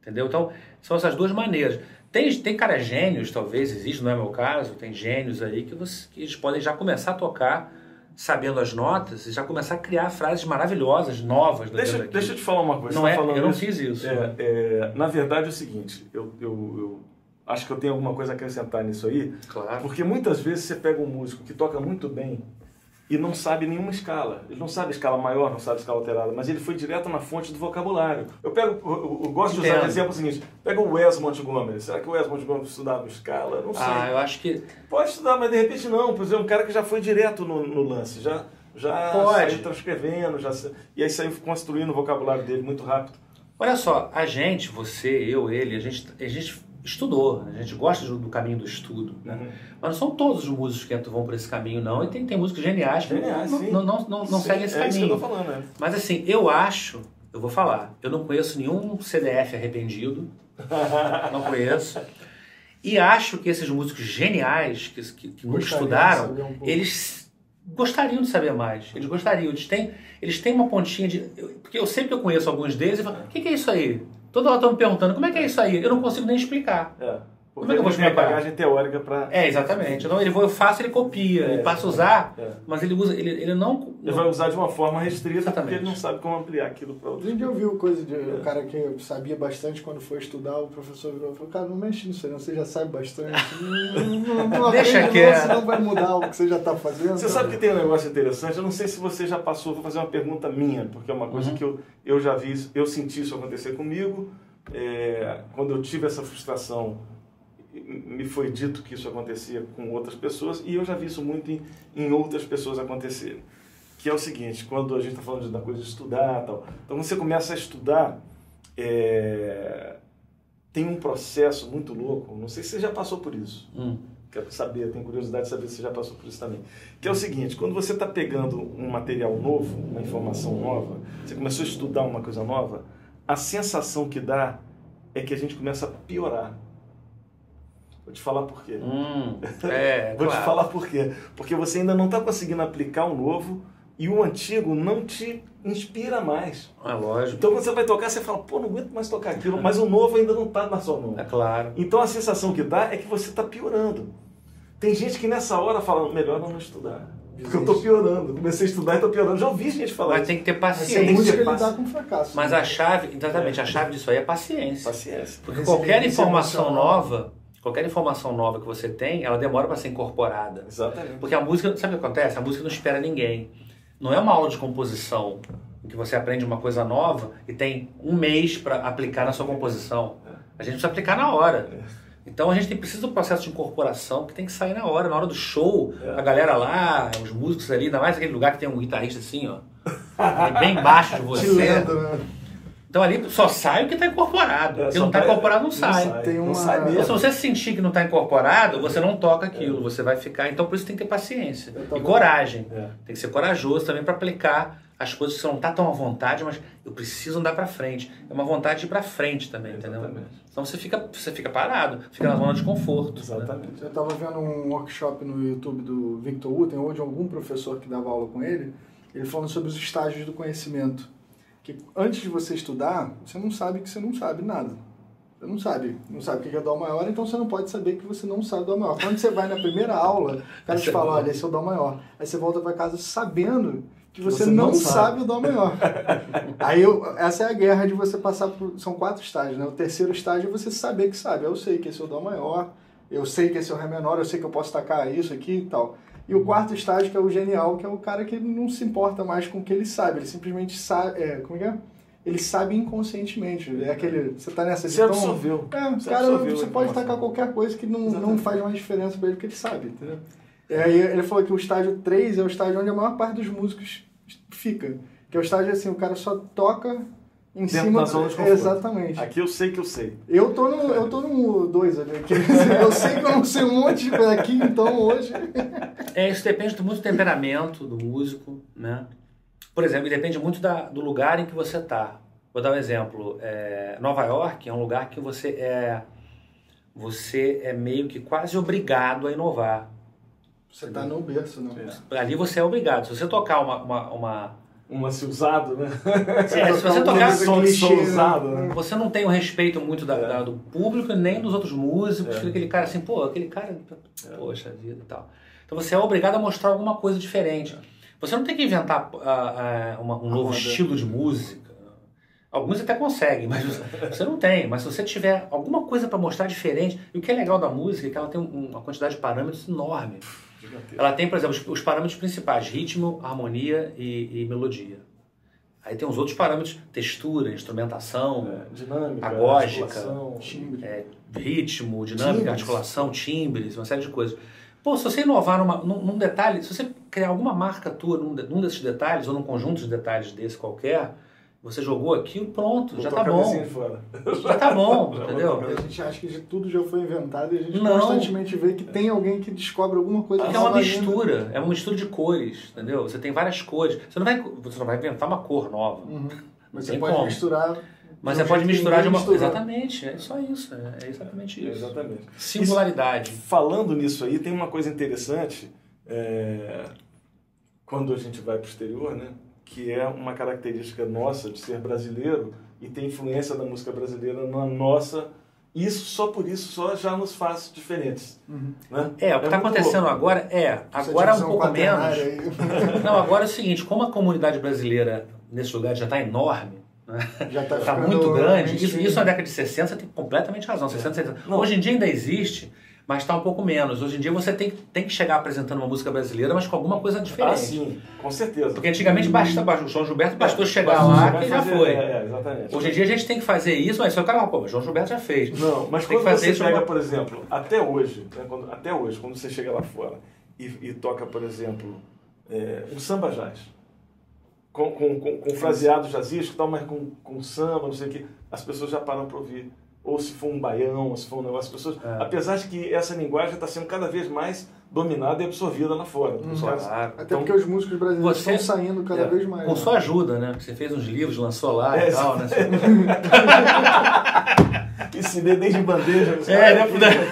Entendeu? Então, são essas duas maneiras. Tem, tem caras gênios, talvez existe, não é meu caso, tem gênios aí que, você, que eles podem já começar a tocar sabendo as notas e já começar a criar frases maravilhosas, novas. Deixa, deixa eu te falar uma coisa. Não é, tá falando eu não isso? fiz isso. É, é, na verdade é o seguinte, eu, eu, eu acho que eu tenho alguma coisa a acrescentar nisso aí, Claro. porque muitas vezes você pega um músico que toca muito bem e não sabe nenhuma escala. Ele não sabe escala maior, não sabe escala alterada, mas ele foi direto na fonte do vocabulário. Eu pego, eu, eu- gosto de usar Entendo. o exemplo seguinte: pega o Wes Montgomery. Será que o Wes Montgomery estudava escala? Não sei. Ah, eu acho que Pode estudar, mas de repente não. Por exemplo, um cara que já foi direto no, no lance, já, já Pode. saiu transcrevendo, já, e aí saiu construindo o vocabulário dele muito rápido. Olha só, a gente, você, eu, ele, a gente, a gente estudou, né? a gente gosta do caminho do estudo, né? Uhum. Mas não são todos os músicos que vão por esse caminho, não. E tem, tem músicos geniais que não, não, não, não, não Sim, seguem esse é isso que eu caminho. tô falando, né? Mas assim, eu acho, eu vou falar, eu não conheço nenhum CDF arrependido, não conheço. E acho que esses músicos geniais que, que, que nunca estudaram, um eles gostariam de saber mais. Eles gostariam. Eles têm, eles têm uma pontinha de. porque eu sempre que eu conheço alguns deles, eu falo: o que, que é isso aí? Toda hora estão me perguntando: como é que é isso aí? Eu não consigo nem explicar. É. Porque Como é que eu vou a explicar? bagagem teórica para. É, exatamente. Então ele, eu faço, ele copia, É, ele passa a usar, é. mas ele usa. Ele, ele não. Ele vai usar de uma forma restrita Exatamente. porque ele não sabe como ampliar aquilo para outro. Outro dia eu vi coisa de um cara que sabia bastante quando foi estudar, o professor virou e falou, cara, não mexe nisso aí, não, você já sabe bastante. Não, não, não Deixa quieto. não, senão vai mudar o que você já está fazendo. Você sabe que tem um negócio interessante, eu não sei se você já passou, vou fazer uma pergunta minha, porque é uma coisa Uhum. que eu, eu já vi, eu senti isso acontecer comigo. É, quando eu tive essa frustração, me foi dito que isso acontecia com outras pessoas, e eu já vi isso muito em, em outras pessoas acontecerem. Que é o seguinte, quando a gente está falando da coisa de estudar tal, então você começa a estudar, é, tem um processo muito louco, não sei se você já passou por isso. Hum. Quero saber, tenho curiosidade de saber se você já passou por isso também. Que é o seguinte, quando você está pegando um material novo, uma informação nova, você começou a estudar uma coisa nova, a sensação que dá é que a gente começa a piorar. Vou te falar por quê. Hum, é, Vou claro. te falar por quê. Porque você ainda não está conseguindo aplicar o novo e o antigo não te inspira mais. É lógico. Então quando você vai tocar, você fala, pô, não aguento mais tocar aquilo, mas o novo ainda não está na sua mão. É claro. Então a sensação que dá é que você está piorando. Tem gente que nessa hora fala, melhor não estudar. Porque eu estou piorando. Comecei a estudar e estou piorando. Já ouvi gente falar Mas isso. tem que ter é paciência. música ter lidar paci- com fracasso. Mas a chave, exatamente, a chave disso aí é paciência. Paciência. Porque Resiliência qualquer informação emocional. nova, qualquer informação nova que você tem, ela demora para ser incorporada. Exatamente. Porque a música, sabe o que acontece? A música não espera ninguém. Não é uma aula de composição em que você aprende uma coisa nova e tem um mês para aplicar na sua composição. A gente precisa aplicar na hora. Então a gente tem, precisa do processo de incorporação que tem que sair na hora, na hora do show. É. A galera lá, os músicos ali, ainda mais aquele lugar que tem um guitarrista assim, ó. bem baixo de você. lenda, né? Então ali só sai o que está incorporado. É, o que só não está incorporado não, não sai. sai. Tem Não uma- sai Então, mesmo. se você sentir que não está incorporado, você não toca aquilo, você vai ficar. Então, por isso tem que ter paciência e coragem. É. Tem que ser corajoso também para aplicar as coisas que você não está tão à vontade, mas eu preciso andar para frente. É uma vontade de ir para frente também, entendeu? Exatamente. Então você fica, você fica parado, fica na zona de conforto. né? Exatamente. Eu estava vendo um workshop no YouTube do Victor Uten, ou de algum professor que dava aula com ele, ele falando sobre os estágios do conhecimento. Que antes de você estudar, você não sabe que você não sabe nada. Você não sabe, não sabe o que é Dó maior, então você não pode saber que você não sabe Dó maior. Quando você vai na primeira aula, o cara te fala, olha, esse é o Dó maior. Aí você volta para casa sabendo que você, você não, não sabe. sabe. o Dó maior. Aí eu- essa é a guerra de você passar por. São quatro estágios, né? O terceiro estágio é você saber que sabe. Eu sei que esse é o Dó maior, eu sei que esse é o Ré menor, eu sei que eu posso tacar isso aqui e tal. E o quarto estágio, que é o genial, que é o cara que não se importa mais com o que ele sabe, ele simplesmente sabe. É, como é que é? Ele sabe inconscientemente. É aquele. Você tá nessa Você então- absorveu. É, Você cara, absorveu você pode tacar qualquer coisa que não, não faz mais diferença pra ele, porque ele sabe, entendeu? E aí ele falou que o estágio 3 é o estágio onde a maior parte dos músicos fica. Que é o estágio assim, o cara só toca em Dentro cima da zona de conforto. Exatamente. Aqui eu sei que eu sei. Eu tô no, eu tô no 2 ali. Eu sei que eu não sei um monte de coisa aqui, então hoje. É, isso depende muito do temperamento do músico, né? Por exemplo, depende muito da- do lugar em que você está. Vou dar um exemplo. É, Nova York é um lugar que você é, você é meio que quase obrigado a inovar. Você tá no berço, não. Ali você é obrigado. Se você tocar uma, uma, uma- Um lance usado, né? É, se você tocar som usado, né? Você não tem o respeito muito da- É. da- do público nem dos outros músicos. É. Aquele cara assim, pô, aquele cara, poxa vida e tal. Então você é obrigado a mostrar alguma coisa diferente. Você não tem que inventar ah, ah, uma- um A novo moda. estilo de música. Alguns até conseguem, mas você- não tem. Mas se você tiver alguma coisa para mostrar diferente, e o que é legal da música é que ela tem um- uma quantidade de parâmetros enorme. Ela tem, por exemplo, os, os parâmetros principais: ritmo, harmonia e, e melodia. Aí tem os outros parâmetros: textura, instrumentação, É, dinâmica, Agógica. Timbre. é, ritmo, dinâmica, Timbres. articulação, timbres, uma série de coisas. Pô, se você inovar numa, num, num detalhe, se você criar alguma marca tua num, num desses detalhes, ou num conjunto de detalhes desse qualquer, você jogou aquilo, pronto, já tá a cabecinha bom. Já tá bom, Já entendeu? a A gente acha que de tudo já foi inventado e a gente Não. constantemente vê que tem alguém que descobre alguma coisa Porque é uma ainda. mistura, é uma mistura de cores, entendeu? Você tem várias cores. Você não vai, você não vai inventar uma cor nova. Uhum. Mas você Tem pode como. misturar. Mas você pode misturar de uma. misturou. Exatamente, é só isso. É, é exatamente isso. Exatamente. Singularidade. Falando nisso aí, tem uma coisa interessante é, quando a gente vai para o exterior, né? Que é uma característica nossa de ser brasileiro e tem influência da música brasileira na nossa. Isso só por isso só já nos faz diferentes, Uhum. né? É, o que está muito acontecendo louco. agora é, agora é um pouco menos. Não, agora é o seguinte, como a comunidade brasileira nesse lugar já está enorme, né? Já tá, Está ficando muito grande, isso, isso na década de 60 você tem completamente razão, 60, 70. Não. Hoje em dia ainda existe, mas está um pouco menos. Hoje em dia você tem, tem que chegar apresentando uma música brasileira, mas com alguma coisa diferente. Ah, sim, com certeza. Porque antigamente basta, basta- o João Gilberto bastou chegar Basta lá chegar que e já fazer- foi. É, é, exatamente. Hoje em dia a gente tem que fazer isso, mas só o cara fala, pô, mas João Gilberto já fez. Não, mas Tem que quando fazer você isso pega, uma- por exemplo, até hoje, né, quando- até hoje, quando você chega lá fora e, e toca, por exemplo, é, um samba jazz, com, com, com, com fraseado jazzístico e tal, mas com, com samba, não sei o quê, as pessoas já param para ouvir ou se for um baião, ou se for um negócio de pessoas. É. Apesar de que essa linguagem está sendo cada vez mais dominada e absorvida lá fora. Hum, caras, Até então, porque os músicos brasileiros você, estão saindo cada é, vez mais. Com né? sua ajuda, né? Você fez uns livros, lançou lá é, e tal, né? Ensinei desde bandeja. É, né?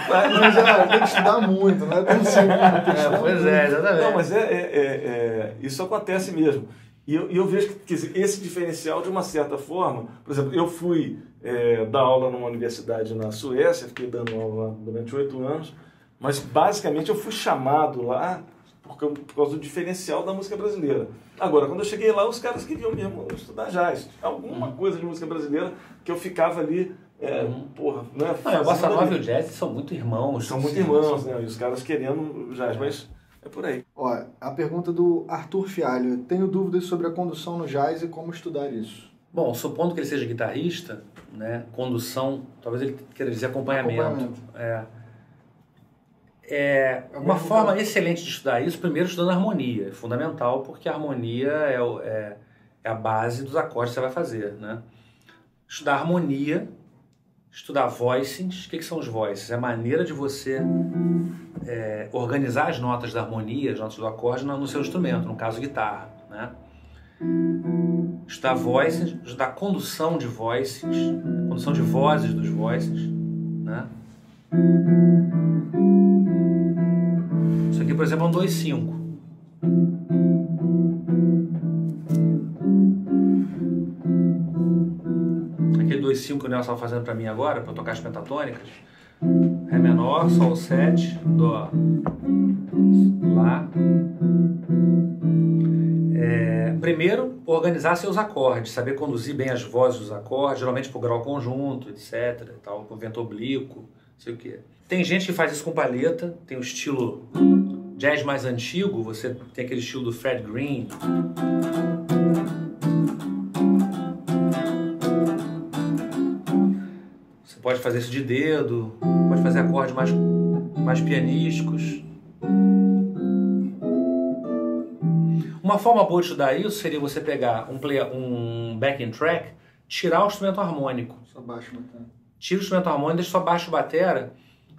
Mas já tem que estudar muito, não é tão simples. É, pois é, exatamente. Não, mas é, é, é, é isso acontece mesmo. E eu, eu vejo que, que, esse diferencial, de uma certa forma, por exemplo, eu fui é, dar aula numa universidade na Suécia, fiquei dando aula durante oito anos, mas basicamente eu fui chamado lá por, por causa do diferencial da música brasileira. Agora, quando eu cheguei lá, os caras queriam mesmo estudar jazz. Alguma uhum. coisa de música brasileira que eu ficava ali é, uhum. porra, né? Não, o Bossa Nova e o Jazz são muito irmãos. São muito irmãos, né? E os caras querendo jazz, mas é por aí. Ó, a pergunta do Arthur Fialho. Tenho dúvidas sobre a condução no jazz e como estudar isso. Bom, supondo que ele seja guitarrista, né? Condução, talvez ele queira dizer acompanhamento. acompanhamento. É. É, é uma forma excelente de estudar isso, primeiro estudando harmonia. É fundamental, porque a harmonia é, é, é a base dos acordes que você vai fazer, né? Estudar harmonia estudar voicings. O que, que são os voices? É a maneira de você é, organizar as notas da harmonia, as notas do acorde no, seu instrumento, no caso guitarra, né? Estudar voices, estudar condução de voices, condução de vozes dos voices, né? Isso aqui, por exemplo, é um 2-5. Aquele 2,5 que o Nelson estava fazendo para mim agora, para tocar as pentatônicas. Ré menor, Sol 7, Dó, Lá. É, primeiro, organizar seus acordes, saber conduzir bem as vozes dos acordes, geralmente por grau conjunto, etc. Tal, com vento oblíquo, sei o que. Tem gente que faz isso com palheta, tem o estilo jazz mais antigo, você tem aquele estilo do Fred Green. Pode fazer isso de dedo, pode fazer acordes mais, mais pianísticos. Uma forma boa de estudar isso seria você pegar um, play, um backing track, tirar o instrumento harmônico. Só baixo batera. Tira o instrumento harmônico, deixa só baixo batera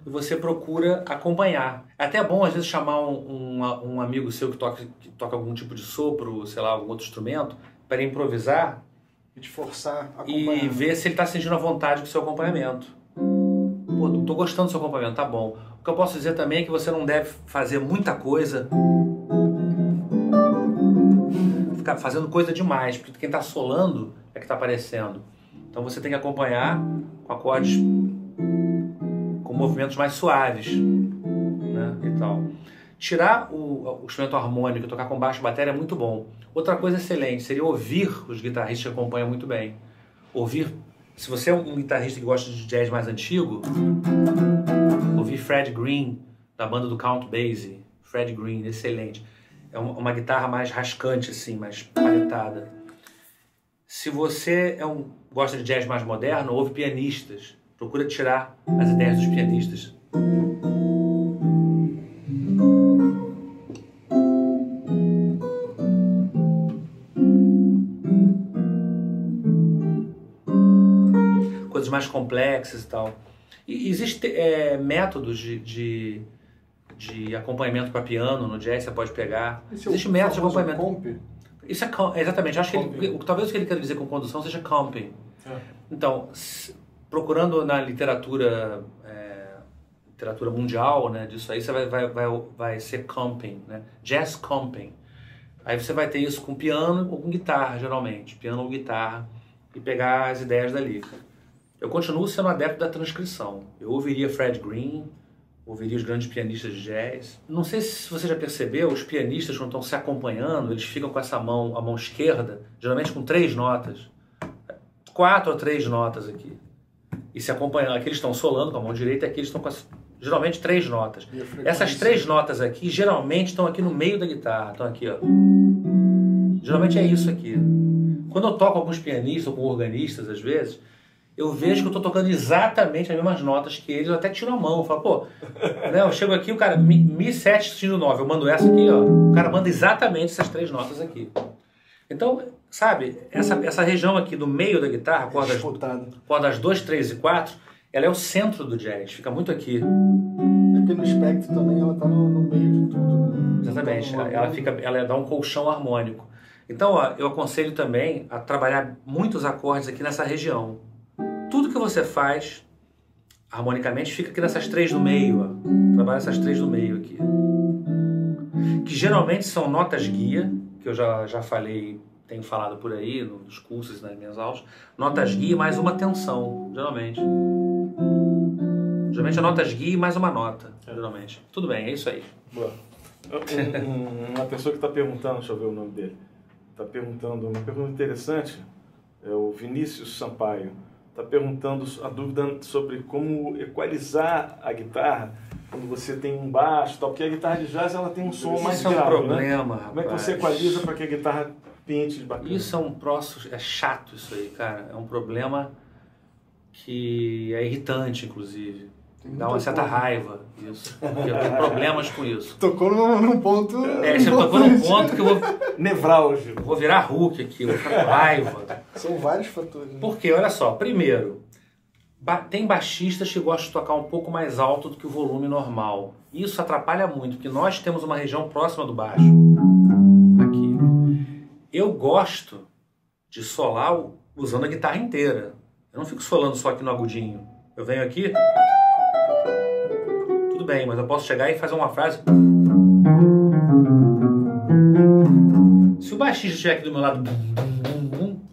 e você procura acompanhar. É até bom às vezes chamar um, um, um amigo seu que toca, que toca algum tipo de sopro, sei lá, algum outro instrumento, para improvisar e te forçar a. E ver se ele está sentindo a vontade do seu acompanhamento. Pô, tô gostando do seu acompanhamento, tá bom. O que eu posso dizer também é que você não deve fazer muita coisa. Ficar fazendo coisa demais, porque quem está solando é que está aparecendo. Então você tem que acompanhar com acordes com movimentos mais suaves, né, e tal. Tirar o, o instrumento harmônico tocar com baixo bateria é muito bom. Outra coisa excelente seria ouvir os guitarristas que acompanham muito bem. Ouvir, se você é um guitarrista que gosta de jazz mais antigo, ouvir Fred Green, da banda do Count Basie. Fred Green, excelente. É uma, uma guitarra mais rascante, assim, mais paletada. Se você é um, gosta de jazz mais moderno, ouve pianistas. Procura tirar as ideias dos pianistas. Mais complexas e tal. E existem é, métodos de, de, de acompanhamento para piano no jazz, você pode pegar. Esse Existe é método de acompanhamento. Comp? Isso é exatamente. Acho que ele, talvez o que ele quer dizer com condução seja comping. É. Então, procurando na literatura é, literatura mundial, né, disso aí, você vai, vai, vai, vai ser comping, né? Jazz comping. Aí você vai ter isso com piano ou com guitarra, geralmente. Piano ou guitarra. E pegar as ideias dali. Eu continuo sendo adepto da transcrição. Eu ouviria Fred Green, ouviria os grandes pianistas de jazz. Não sei se você já percebeu, os pianistas quando estão se acompanhando, eles ficam com essa mão, a mão esquerda, geralmente com três notas. Quatro ou três notas aqui. E se acompanhando, aqui eles estão solando com a mão direita, aqui eles estão com as, geralmente três notas. Essas três notas aqui geralmente estão aqui no meio da guitarra, estão aqui, ó. Geralmente é isso aqui. Quando eu toco alguns pianistas ou com organistas, às vezes, eu vejo que eu estou tocando exatamente as mesmas notas que eles, eu até tiro a mão, eu falo, pô, né, eu chego aqui, o cara, Mi, Mi 7 sentido 9, eu mando essa aqui, ó, o cara manda exatamente essas três notas aqui. Então, sabe, essa, essa região aqui do meio da guitarra, cordas, cordas 2, 3 e 4, ela é o centro do jazz, fica muito aqui. É porque no espectro também ela tá no, no meio de tudo. Né? Exatamente, Então, ela, ela fica, ela dá um colchão harmônico. Então, ó, eu aconselho também a trabalhar muitos acordes aqui nessa região. Tudo que você faz harmonicamente fica aqui nessas três no meio, ó. Trabalha essas três no meio aqui. Que geralmente são notas guia, que eu já, já falei, tenho falado por aí nos cursos e nas minhas aulas. Notas guia mais uma tensão, geralmente. Geralmente é notas guia e mais uma nota, geralmente. Tudo bem, é isso aí. Boa. Um- uma pessoa que está perguntando, deixa eu ver o nome dele, está perguntando, uma pergunta interessante, é o Vinícius Sampaio, está perguntando a dúvida sobre como equalizar a guitarra quando você tem um baixo, tal, porque a guitarra de jazz ela tem um som mais Isso é um grave, né? problema, Como é que você equaliza para que a guitarra pinte de bacana? Isso é um próximo, é chato isso aí, cara. É um problema que é irritante, inclusive. Tem Dá uma certa coisa. raiva isso. Porque eu tenho problemas com isso. Tocou num, num ponto. É, você tocou num ponto que eu vou, Nevrálgico. eu vou virar Hulk aqui, eu vou ficar com raiva. São vários fatores. Né? Porque, olha só, primeiro, ba- tem baixistas que gostam de tocar um pouco mais alto do que o volume normal. Isso atrapalha muito, porque nós temos uma região próxima do baixo. Aqui. Eu gosto de solar usando a guitarra inteira. Eu não fico solando só aqui no agudinho. Eu venho aqui. Tudo bem, mas eu posso chegar e fazer uma frase. Se o baixista estiver aqui do meu lado,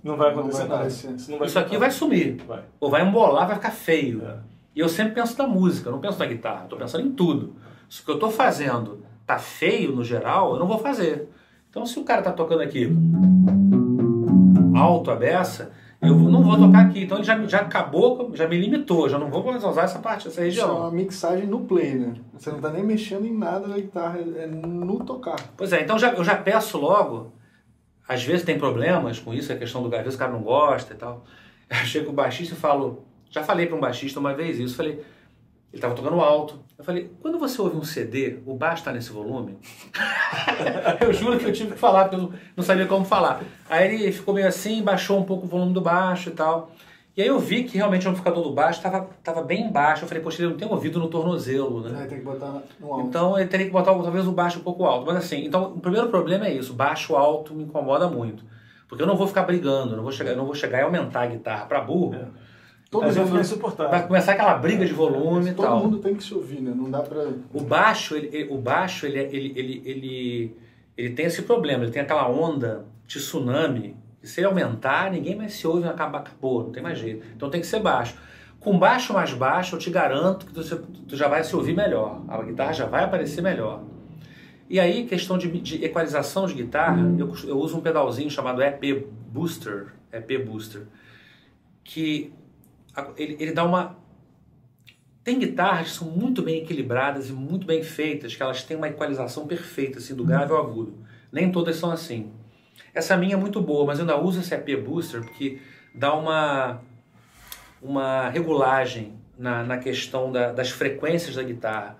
Não vai Não acontecer vai nada. Isso, não vai isso aqui vai sumir. Vai. Ou vai embolar, vai ficar feio. É. E eu sempre penso na música, eu não penso na guitarra, eu tô pensando em tudo. Se o que eu tô fazendo tá feio no geral, eu não vou fazer. Então se o cara tá tocando aqui alto a beça, eu não vou tocar aqui. Então ele já, já acabou, já me limitou, já não vou mais usar essa parte, essa Isso é região. uma mixagem no play, né? Você não tá nem mexendo em nada da guitarra, é no tocar. Pois é, então já, eu já peço logo. Às vezes tem problemas com isso, a questão do às vezes o cara não gosta e tal. Eu chego o baixista e falo, já falei para um baixista uma vez isso, falei, ele estava tocando alto. Eu falei, quando você ouve um CD, o baixo está nesse volume? eu juro que eu tive que falar, porque eu não sabia como falar. Aí ele ficou meio assim, baixou um pouco o volume do baixo e tal. E aí eu vi que realmente o amplificador do baixo estava tava bem baixo. Eu falei, poxa, ele não tem ouvido no tornozelo, né? Aí tem que botar no alto. Então ele teria que botar talvez o baixo um pouco alto. Mas assim, então o primeiro problema é isso, baixo alto me incomoda muito. Porque eu não vou ficar brigando, não vou chegar, não vou chegar e aumentar a guitarra para burro. Todo Às mundo, insuportável. Vai começar aquela briga de volume e todo tal. mundo tem que se ouvir, né? Não dá pra. O baixo, ele, ele- o baixo, ele, é- ele, ele, ele, ele tem esse problema, ele tem aquela onda de tsunami, que se ele aumentar, ninguém mais se ouve, acaba, acabou, não tem mais jeito. Então tem que ser baixo. Com baixo mais baixo, eu te garanto que tu, tu já vai se ouvir melhor, a guitarra já vai aparecer melhor. E aí, questão de, de equalização de guitarra, eu, eu uso um pedalzinho chamado EP Booster, EP Booster, que ele, ele dá uma, tem guitarras que são muito bem equilibradas e muito bem feitas, que elas têm uma equalização perfeita, assim, do grave ao agudo. Nem todas são assim. Essa minha é muito boa, mas eu ainda uso esse EP Booster porque dá uma, uma regulagem na, na questão da- das frequências da guitarra.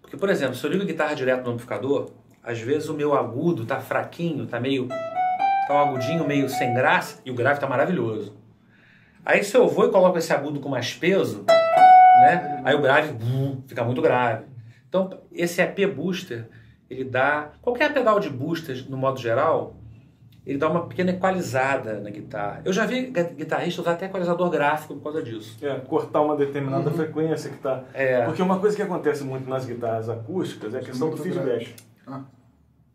Porque, por exemplo, se eu ligo a guitarra direto no amplificador, às vezes o meu agudo tá fraquinho, tá meio. tá um agudinho meio sem graça e o grave tá maravilhoso. Aí se eu vou e coloco esse agudo com mais peso, né? Aí o grave fica muito grave. Então, esse EP Booster, ele dá. Qualquer pedal de booster, no modo geral, ele dá uma pequena equalizada na guitarra. Eu já vi gui- guitarrista usar até equalizador gráfico por causa disso. É, cortar uma determinada frequência que está. É. Porque uma coisa que acontece muito nas guitarras acústicas é a questão do Muito feedback. Ah,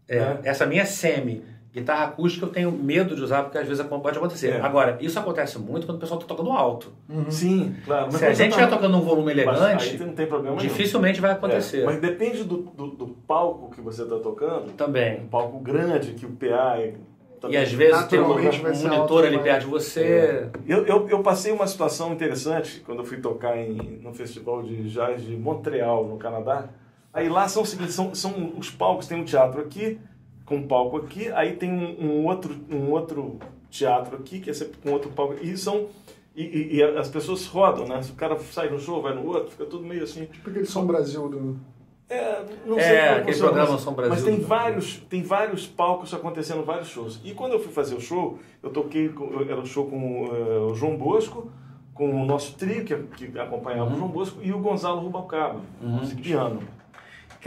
É, né? Essa minha semi, guitarra acústica, eu tenho medo de usar porque às vezes pode acontecer. É. Agora, isso acontece muito quando o pessoal está tocando alto. Sim, claro. Se a gente estiver tocando um volume elegante, não tem problema nenhum. dificilmente vai acontecer. É, mas depende do, do, do palco que você está tocando. Também. Um palco grande que o PA é. tá- E às vezes tem um, um monitor ali perto de você. Eu, eu, eu passei uma situação interessante quando eu fui tocar em, no festival de jazz de Montreal, no Canadá. Aí lá são, o seguinte, são, são os palcos, tem um teatro aqui, com um palco aqui, aí tem um, um outro, um outro teatro aqui, que é sempre com outro palco. E são. E, e- e as pessoas rodam, né? Se o cara sai no show, vai no outro, fica tudo meio assim. tipo aquele Som Brasil do. É, não É, sei como aquele funciona, programa mas- Som Brasil. Mas tem vários, tem vários palcos acontecendo, vários shows. E quando eu fui fazer o show, eu toquei, era um show com eh, o João Bosco, com o nosso trio, que, que acompanhava Uhum. o João Bosco, e o Gonzalo Rubalcaba, Uhum. piano.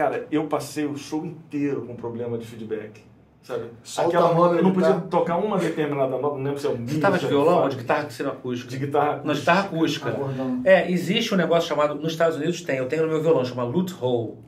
Cara, eu passei o show inteiro com problema de feedback. Sabe? Solta Aquela nota, eu não podia guitarra. tocar uma determinada nota, não lembro se é um Você estava de é violão ou de guitarra sendo acústica? De guitarra. Não, de guitarra acústica. Acordando. É, existe um negócio chamado. Nos Estados Unidos tem, eu tenho no meu violão, chama lute hole.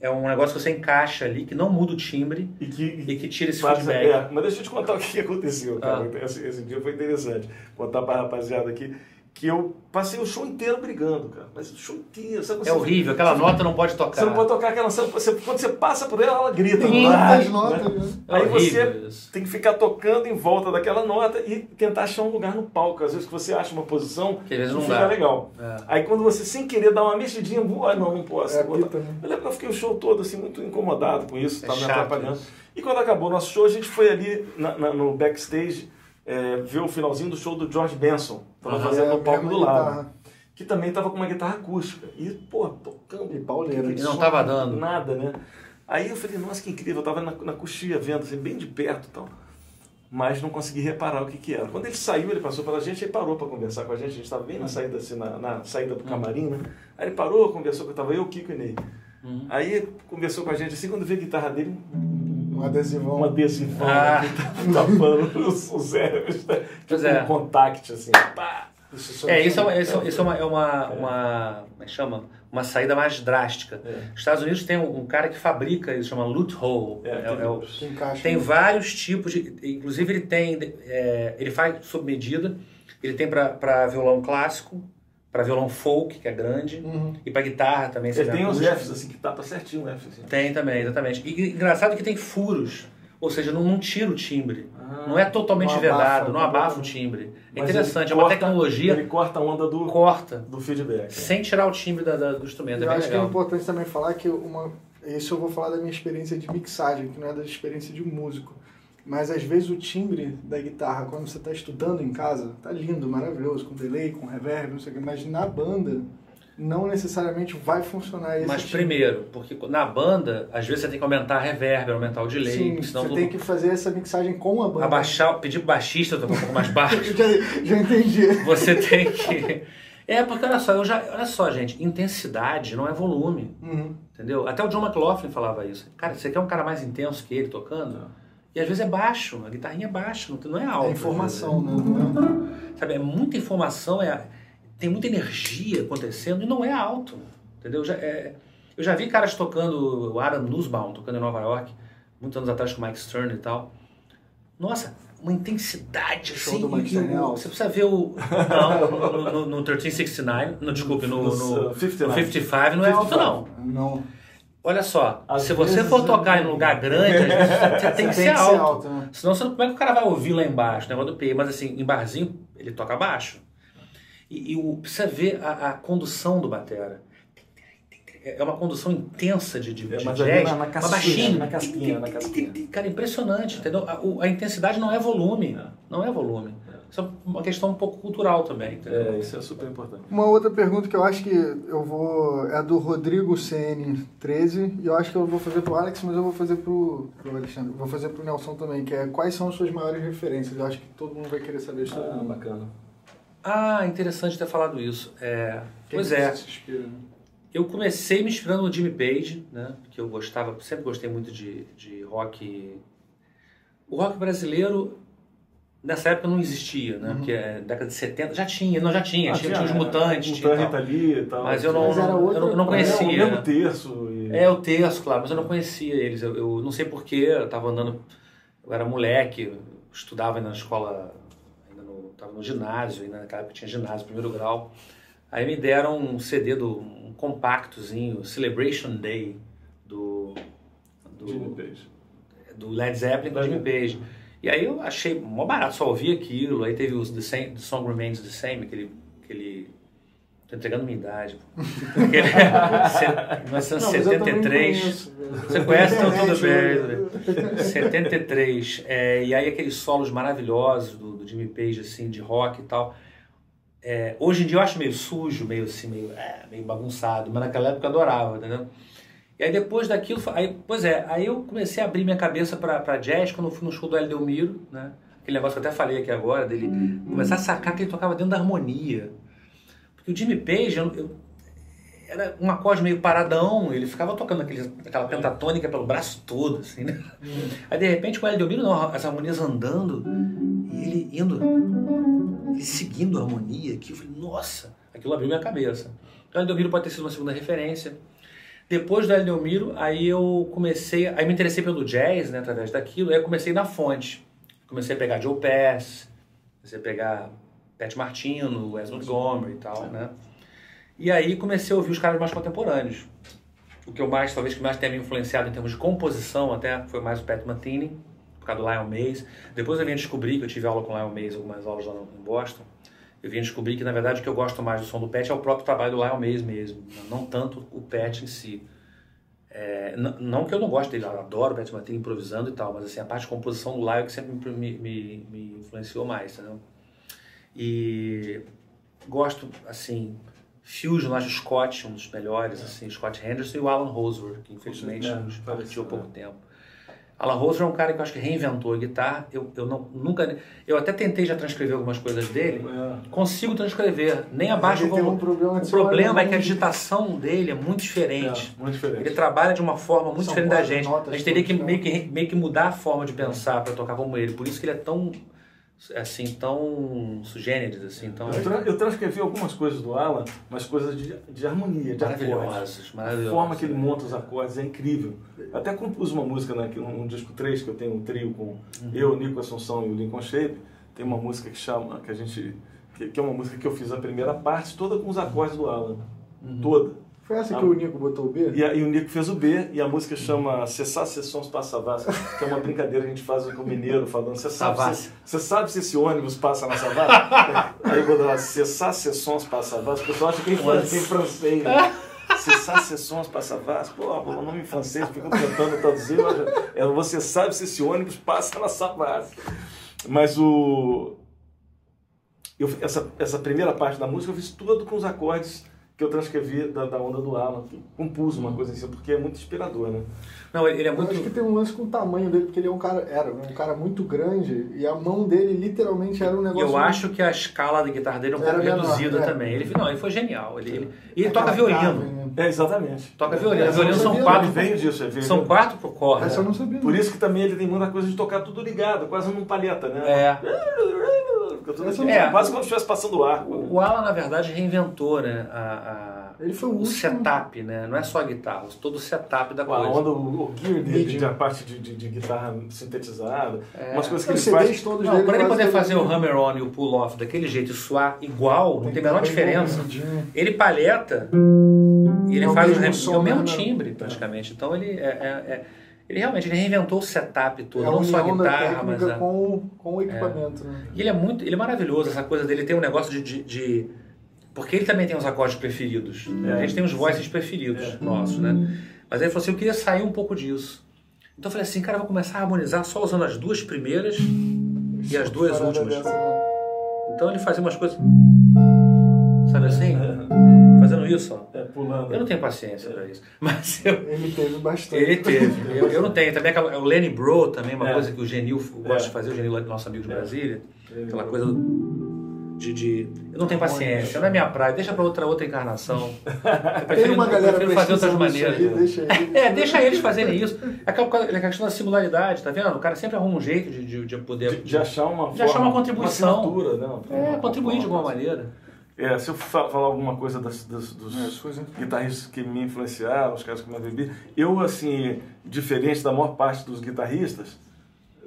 É um negócio que você encaixa ali, que não muda o timbre E que, e que tira esse Mas, feedback. é, mas deixa eu te contar o que aconteceu, cara. Ah. Esse, esse dia foi interessante. Contar pra rapaziada aqui que eu passei o show inteiro brigando, cara. Mas o show inteiro. Sabe, É horrível, aquela nota não pode tocar. Você não pode tocar aquela você, quando você passa por ela, ela grita. Tem "Ah", muitas notas, né? É Aí horrível você isso. tem que ficar tocando em volta daquela nota e tentar achar um lugar no palco. Às vezes que você acha uma posição Que às vezes não não fica dá. legal. É. Aí quando você sem querer dá uma mexidinha, ah, não, não posso. É, botar. né? Eu lembro que eu fiquei o show todo assim, muito incomodado com isso, É tava me atrapalhando. isso. E quando acabou o nosso show, a gente foi ali na- na- no backstage é, ver o finalzinho do show do George Benson. Tava Aham. fazendo É, no palco do lado. guitarra. Que também tava com uma guitarra acústica. E, pô, tocando. E pauleira. E não tava dando. Nada, né? Aí eu falei, nossa, que incrível. Eu tava na, na coxia vendo, assim, bem de perto e tal. Mas não consegui reparar o que que era. Quando ele saiu, ele passou pela gente, aí parou para conversar com a gente. A gente estava bem na saída, assim, na, na saída do camarim, né? Aí ele parou, conversou com eu, tava eu, Kiko e Ney. Uhum. Aí conversou com a gente, assim, quando veio a guitarra dele, Um adesivão. um adesivão Ah. que tá tapando os, os cérebros, né? Pois Tipo é. um contact, assim, pá! Isso só- É, isso é uma, isso, isso é uma, é uma, uma, como é que chama? Uma saída mais drástica. É. Os Estados Unidos tem um, um cara que fabrica isso, chama loot hole. É, É- é o- tem vários tipos de. Inclusive ele tem. é, ele faz sob medida. Ele tem para violão clássico, para violão folk, que é grande, Uhum. e para guitarra também. Ele seja tem os. Fs, assim, que tapa certinho o F, assim. Tem também, exatamente. E engraçado que tem furos. Ou seja, não, não tira o timbre. não é totalmente Não abafa, vedado, não abafa o timbre. É Mas interessante, é uma corta- tecnologia Ele corta a onda do, corta, do feedback. sem tirar o timbre da- da- do instrumento. É Eu bem acho que é legal. importante também falar que uma. Isso eu vou falar da minha experiência de mixagem, que não é da experiência de músico. Mas às vezes o timbre da guitarra, quando você está estudando em casa, tá lindo, maravilhoso, com delay, com reverb, não sei o quê, mas na banda não necessariamente vai funcionar esse Mas timbre. primeiro, porque na banda, às vezes você tem que aumentar a reverb, aumentar o delay, Sim, senão você tu- tem que fazer essa mixagem com a banda. abaixar, pedir pro baixista tocar um pouco mais baixo. Já, já entendi. Você tem que. É, porque olha só, eu já. Olha só, gente, intensidade não é volume. Uhum. Entendeu? Até o John McLaughlin falava isso. Cara, você quer um cara mais intenso que ele tocando? E às vezes é baixo, a guitarrinha é baixa, não, é alta. É informação, né? Não é- Sabe, é muita informação, é, tem muita energia acontecendo e não é alto. Entendeu? Já, é- eu já vi caras tocando, o Adam Nussbaum tocando em Nova York, muitos anos atrás com o Mike Stern e tal. Nossa, uma intensidade show assim. do Mike o- Stern é alto. Você precisa ver o. Não, no, no, no 1369, no, desculpe, no, no, 59. no 55 não é alto, não. Não. Olha só, Às se você for é- tocar em um lugar grande, às vezes você tem que ser alto. né? Senão você não, como é que o cara vai ouvir lá embaixo, o negócio do PI? Mas assim, em barzinho, ele toca baixo. E, e o, precisa ver a, a condução do batera. É uma condução intensa de, de, É, de jazz, na- na mas casquinha, baixinho. na casquinha, na casquinha. Cara, impressionante, entendeu? A, o- a intensidade não é volume. É. Não é volume. Isso é uma questão um pouco cultural também, entendeu? É, isso é super importante. Uma outra pergunta que eu acho que eu vou. É a do Rodrigo CN13. E eu acho que eu vou fazer pro Alex, mas eu vou fazer pro, pro Alexandre. Vou fazer pro Nelson também, que é quais são as suas maiores referências? Eu acho que todo mundo vai querer saber isso. Ah, mundo. bacana. Ah, interessante ter falado isso. É, Quem pois que é. inspira, né? Eu comecei me inspirando no Jimmy Page, né? Porque eu gostava, sempre gostei muito de, de rock. O rock brasileiro, nessa época não existia, né? Porque é década de 70 já tinha, não já tinha, Ah, tinha, tinha os mutantes, tinha Mutante tal. ali e tal. Mas eu não, Mas outra- eu não, eu não É, o conhecia. mesmo terço. E... É, o terço, claro, mas eu não conhecia eles. Eu, eu não sei porquê, eu tava andando. Eu era moleque, eu estudava ainda na escola, ainda no, tava no ginásio, ainda naquela época tinha ginásio, primeiro grau. Aí me deram um CD, do, um compactozinho, Celebration Day, do, do, Jimmy Page. do Led Zeppelin com o Jimmy Page. E aí eu achei mó barato, só ouvi aquilo. Aí teve os The, Same, the Song Remains the Same, aquele. aquele Tô entregando minha idade. Aquele, Não, mas eu também 1973. conheço. Você conhece então tudo bem. 73. É, e aí aqueles solos maravilhosos do, do Jimmy Page, assim, de rock e tal. É, hoje em dia eu acho meio sujo, meio assim, meio, é, meio bagunçado, mas naquela época eu adorava, entendeu? E aí depois daquilo, aí, pois é, aí eu comecei a abrir minha cabeça pra jazz quando eu fui no show do El Delmiro, né? Aquele negócio que eu até falei aqui agora, dele começar a sacar que ele tocava dentro da harmonia. Porque o Jimmy Page, eu, eu, era um acorde meio paradão, ele ficava tocando aquele, aquela pentatônica pelo braço todo, assim, né? Hum. Aí de repente com o Delmiro, não, as harmonias andando, e ele indo, ele seguindo a harmonia, que eu falei, nossa, aquilo abriu minha cabeça. Então o Delmiro pode ter sido uma segunda referência. Depois do Delmiro, aí eu comecei, aí me interessei pelo jazz, né, através daquilo, aí eu comecei na fonte. Comecei a pegar Joe Pass, comecei a pegar Pat Martino, Wes Montgomery e tal, né? E aí comecei a ouvir os caras mais contemporâneos. O que eu mais, talvez, que mais tenha me influenciado em termos de composição até foi mais o Pat Metheny, por causa do Lionel Mays. Depois eu vim descobrir que eu tive aula com o Lionel Mays, algumas aulas lá em Boston. Eu vim descobrir que, na verdade, o que eu gosto mais do som do Pat é o próprio trabalho do Lionel Mays mesmo, não tanto o Pat em si. É, não que eu não goste dele, eu adoro o Pat Metheny improvisando e tal, mas assim, a parte de composição do Lionel é que sempre me, me, me influenciou mais, entendeu? E gosto, assim, Fusion, acho Scott, um dos melhores, é. assim, Scott Henderson e o Alan Holdsworth, que infelizmente é, partiu há pouco é. tempo. Alan Holdsworth é um cara que eu acho que reinventou a guitarra. Eu, eu não, nunca, eu até tentei já transcrever algumas coisas dele, é. consigo transcrever, nem abaixo como. Um problema o problema é que a digitação dele é muito diferente. É, muito diferente. Ele trabalha de uma forma muito São diferente da gente. A gente teria que meio, que meio que mudar a forma de pensar para tocar como ele. Por isso que ele é tão assim tão sugêneres assim tão eu, tra eu transcrevi algumas coisas do Alan mas coisas de, de harmonia de maravilhosas a forma que ele monta os acordes é incrível. Até compus uma música né, um, um disco 3 que eu tenho um trio com uhum. eu Nico Assunção e o Lincoln Shape. Tem uma música que chama que a gente que, que, é uma música que eu fiz a primeira parte toda com os acordes do Alan. Uhum. toda foi essa que o Nico botou o B? E, a, e, o Nico fez o B, e a música chama Cessar Sessões Passa Savassi, que é uma brincadeira que a gente faz com o mineiro, falando, você sabe, se, você sabe se esse ônibus passa na Savassi? Aí eu vou dar Cessar Sessões Passa Savassi, o pessoal acha que é em francês, né? Cessar Sessões Passa Savassi, pô, o nome em francês, fica tentando traduzir, é, você sabe se esse ônibus passa na Savassi. Mas o... Eu, essa, essa primeira parte da música eu fiz tudo com os acordes que eu transcrevi da, da onda do Alan, que compus uma coisa assim, porque é muito inspirador, né? Não, ele é muito. Eu acho que tem um lance com o tamanho dele, porque ele é um cara, era um cara muito grande e a mão dele literalmente era um negócio. Eu acho que a escala da guitarra dele é um pouco reduzida é. também. Ele, não, ele foi genial. Ele, ele, ele toca violino. Né? É, exatamente. Toca violino. É, violino são quatro. Ele veio disso, veio são quatro por corda. Essa eu não sabia. Por isso que também ele tem muita coisa de tocar tudo ligado, quase num palheta, né? É. é. Quase como se estivesse passando o arco. O, o Alan, na verdade, reinventou né, a ele foi o, o setup, né? Não é só a guitarra, todo o setup da coisa. A onda, o, o gear dele, de, a parte de, de, de guitarra sintetizada, é. umas coisas que ele faz. Todos não, para ele poder fazer o hammer-on e o pull-off daquele jeito e suar igual, não tem a menor diferença. Ele palheta e ele é faz o, som, é o mesmo né? timbre, praticamente. Então ele é, é, é ele realmente ele reinventou o setup todo, é não só a guitarra, mas a... com, com o equipamento. Né? E ele é muito, ele é maravilhoso essa coisa dele tem um negócio de, de, de porque ele também tem os acordes preferidos. É. A gente tem os voices preferidos é. nossos, né? Mas aí ele falou assim, eu queria sair um pouco disso. Então eu falei assim, cara, eu vou começar a harmonizar só usando as duas primeiras e as duas últimas. Então ele fazia umas coisas... Sabe assim? Fazendo isso, ó. É, pulando. Eu não tenho paciência para isso. Mas eu... Ele teve bastante. Ele teve. Eu, eu não tenho. Também aquela, o Lenny Bro também, uma é. coisa que o Genil gosta de fazer, o Genil é nosso amigo de Brasília. Aquela coisa de, de, eu não tenho paciência, não é minha praia, deixa para outra outra encarnação. Tem uma galera prefiro fazer outras maneiras. Aí, deixa eles. é, deixa eles fazerem isso. É aquela é a questão da singularidade, tá vendo? O cara sempre arruma um jeito de, de, de poder. De, de, achar uma, de achar uma contribuição. Uma não, é, contribuir de alguma maneira. É, se eu falar alguma coisa das, das, dos é, guitarristas que me influenciaram, os caras que me bebi, eu, assim, diferente da maior parte dos guitarristas,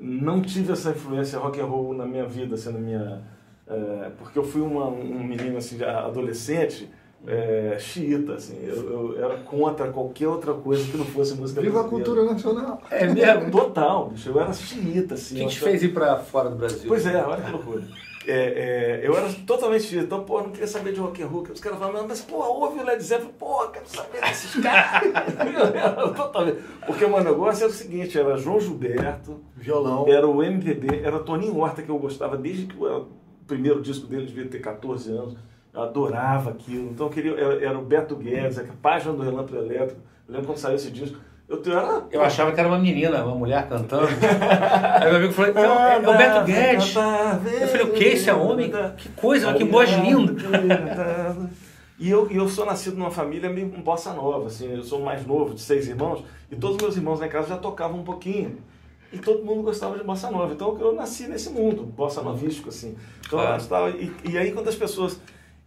não tive essa influência rock and roll na minha vida, assim, na minha é, porque eu fui uma, um menino assim, adolescente, é, xiita, assim, eu, eu, era contra qualquer outra coisa que não fosse música Viva a cultura nacional! É mesmo? Total, bicho, eu era xiita, assim. Quem te fez ir pra fora do Brasil? Pois é, olha que loucura. É, é, eu era totalmente xiita, então, pô, não queria saber de rock and roll. Os caras falavam, mas, pô, ouve o Led Zeppelin, pô, quero saber desses caras. totalmente. Porque o meu negócio era o seguinte, era João Gilberto, violão, era o MPB, era Toninho Horta, que eu gostava desde que eu o primeiro disco dele devia ter 14 anos. Eu adorava aquilo. Então eu queria, era, era o Beto Guedes, a página do Relâmpago Elétrico. Eu lembro quando saiu esse disco. Eu, era... eu achava que era uma menina, uma mulher cantando. Aí meu amigo falou: é, é o Beto Guedes. Eu falei: o que? Esse é homem? Que coisa, que voz linda. E eu, eu sou nascido numa família meio bossa nova, assim, eu sou o mais novo de seis irmãos, e todos os meus irmãos lá em casa já tocavam um pouquinho. E todo mundo gostava de bossa nova. Então eu nasci nesse mundo, bossa novístico, assim. Então, Claro. eu gostava- e, e aí quando as pessoas.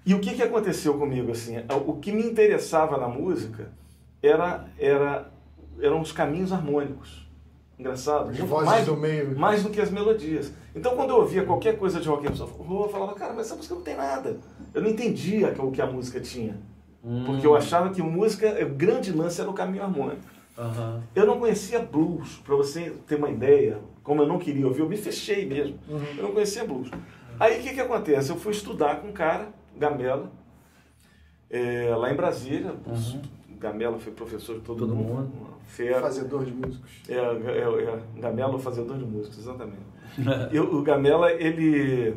E o que, que aconteceu comigo, assim? O que me interessava na música era, era, eram os caminhos harmônicos. Engraçado. As muito vozes mais, do meio. mais do que as melodias. Então, quando eu ouvia qualquer coisa de rock and roll, eu falava, cara, mas essa música não tem nada. Eu não entendia o que a música tinha. Porque eu achava que música, o grande lance era o caminho harmônico. Aham. Eu não conhecia blues, para você ter uma ideia, como eu não queria ouvir, eu me fechei mesmo. Eu não conhecia blues. Aí o que, que acontece? Eu fui estudar com um cara, Gamela, é, lá em Brasília. Gamela foi professor de todo, Todo mundo. mundo. Fera. Fazedor de músicos. É, é, é, Gamela, o fazedor de música, exatamente. Eu, o Gamela, ele.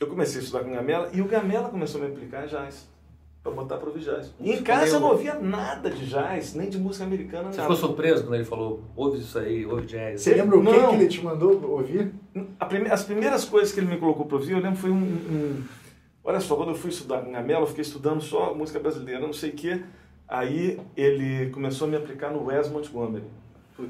Eu comecei a estudar com o Gamela e o Gamela começou a me aplicar jazz. Pra botar pra ouvir jazz. E em casa eu não ouvia nada de jazz, nem de música americana, Você nada. ficou surpreso quando ele falou, ouve isso aí, ouve jazz? Você lembra o que, que ele te mandou ouvir? A prime- As primeiras coisas que ele me colocou para ouvir, eu lembro foi um, um- Olha só, quando eu fui estudar com Gamela, eu fiquei estudando só música brasileira, não sei o quê. Aí ele começou a me aplicar no Wes Montgomery.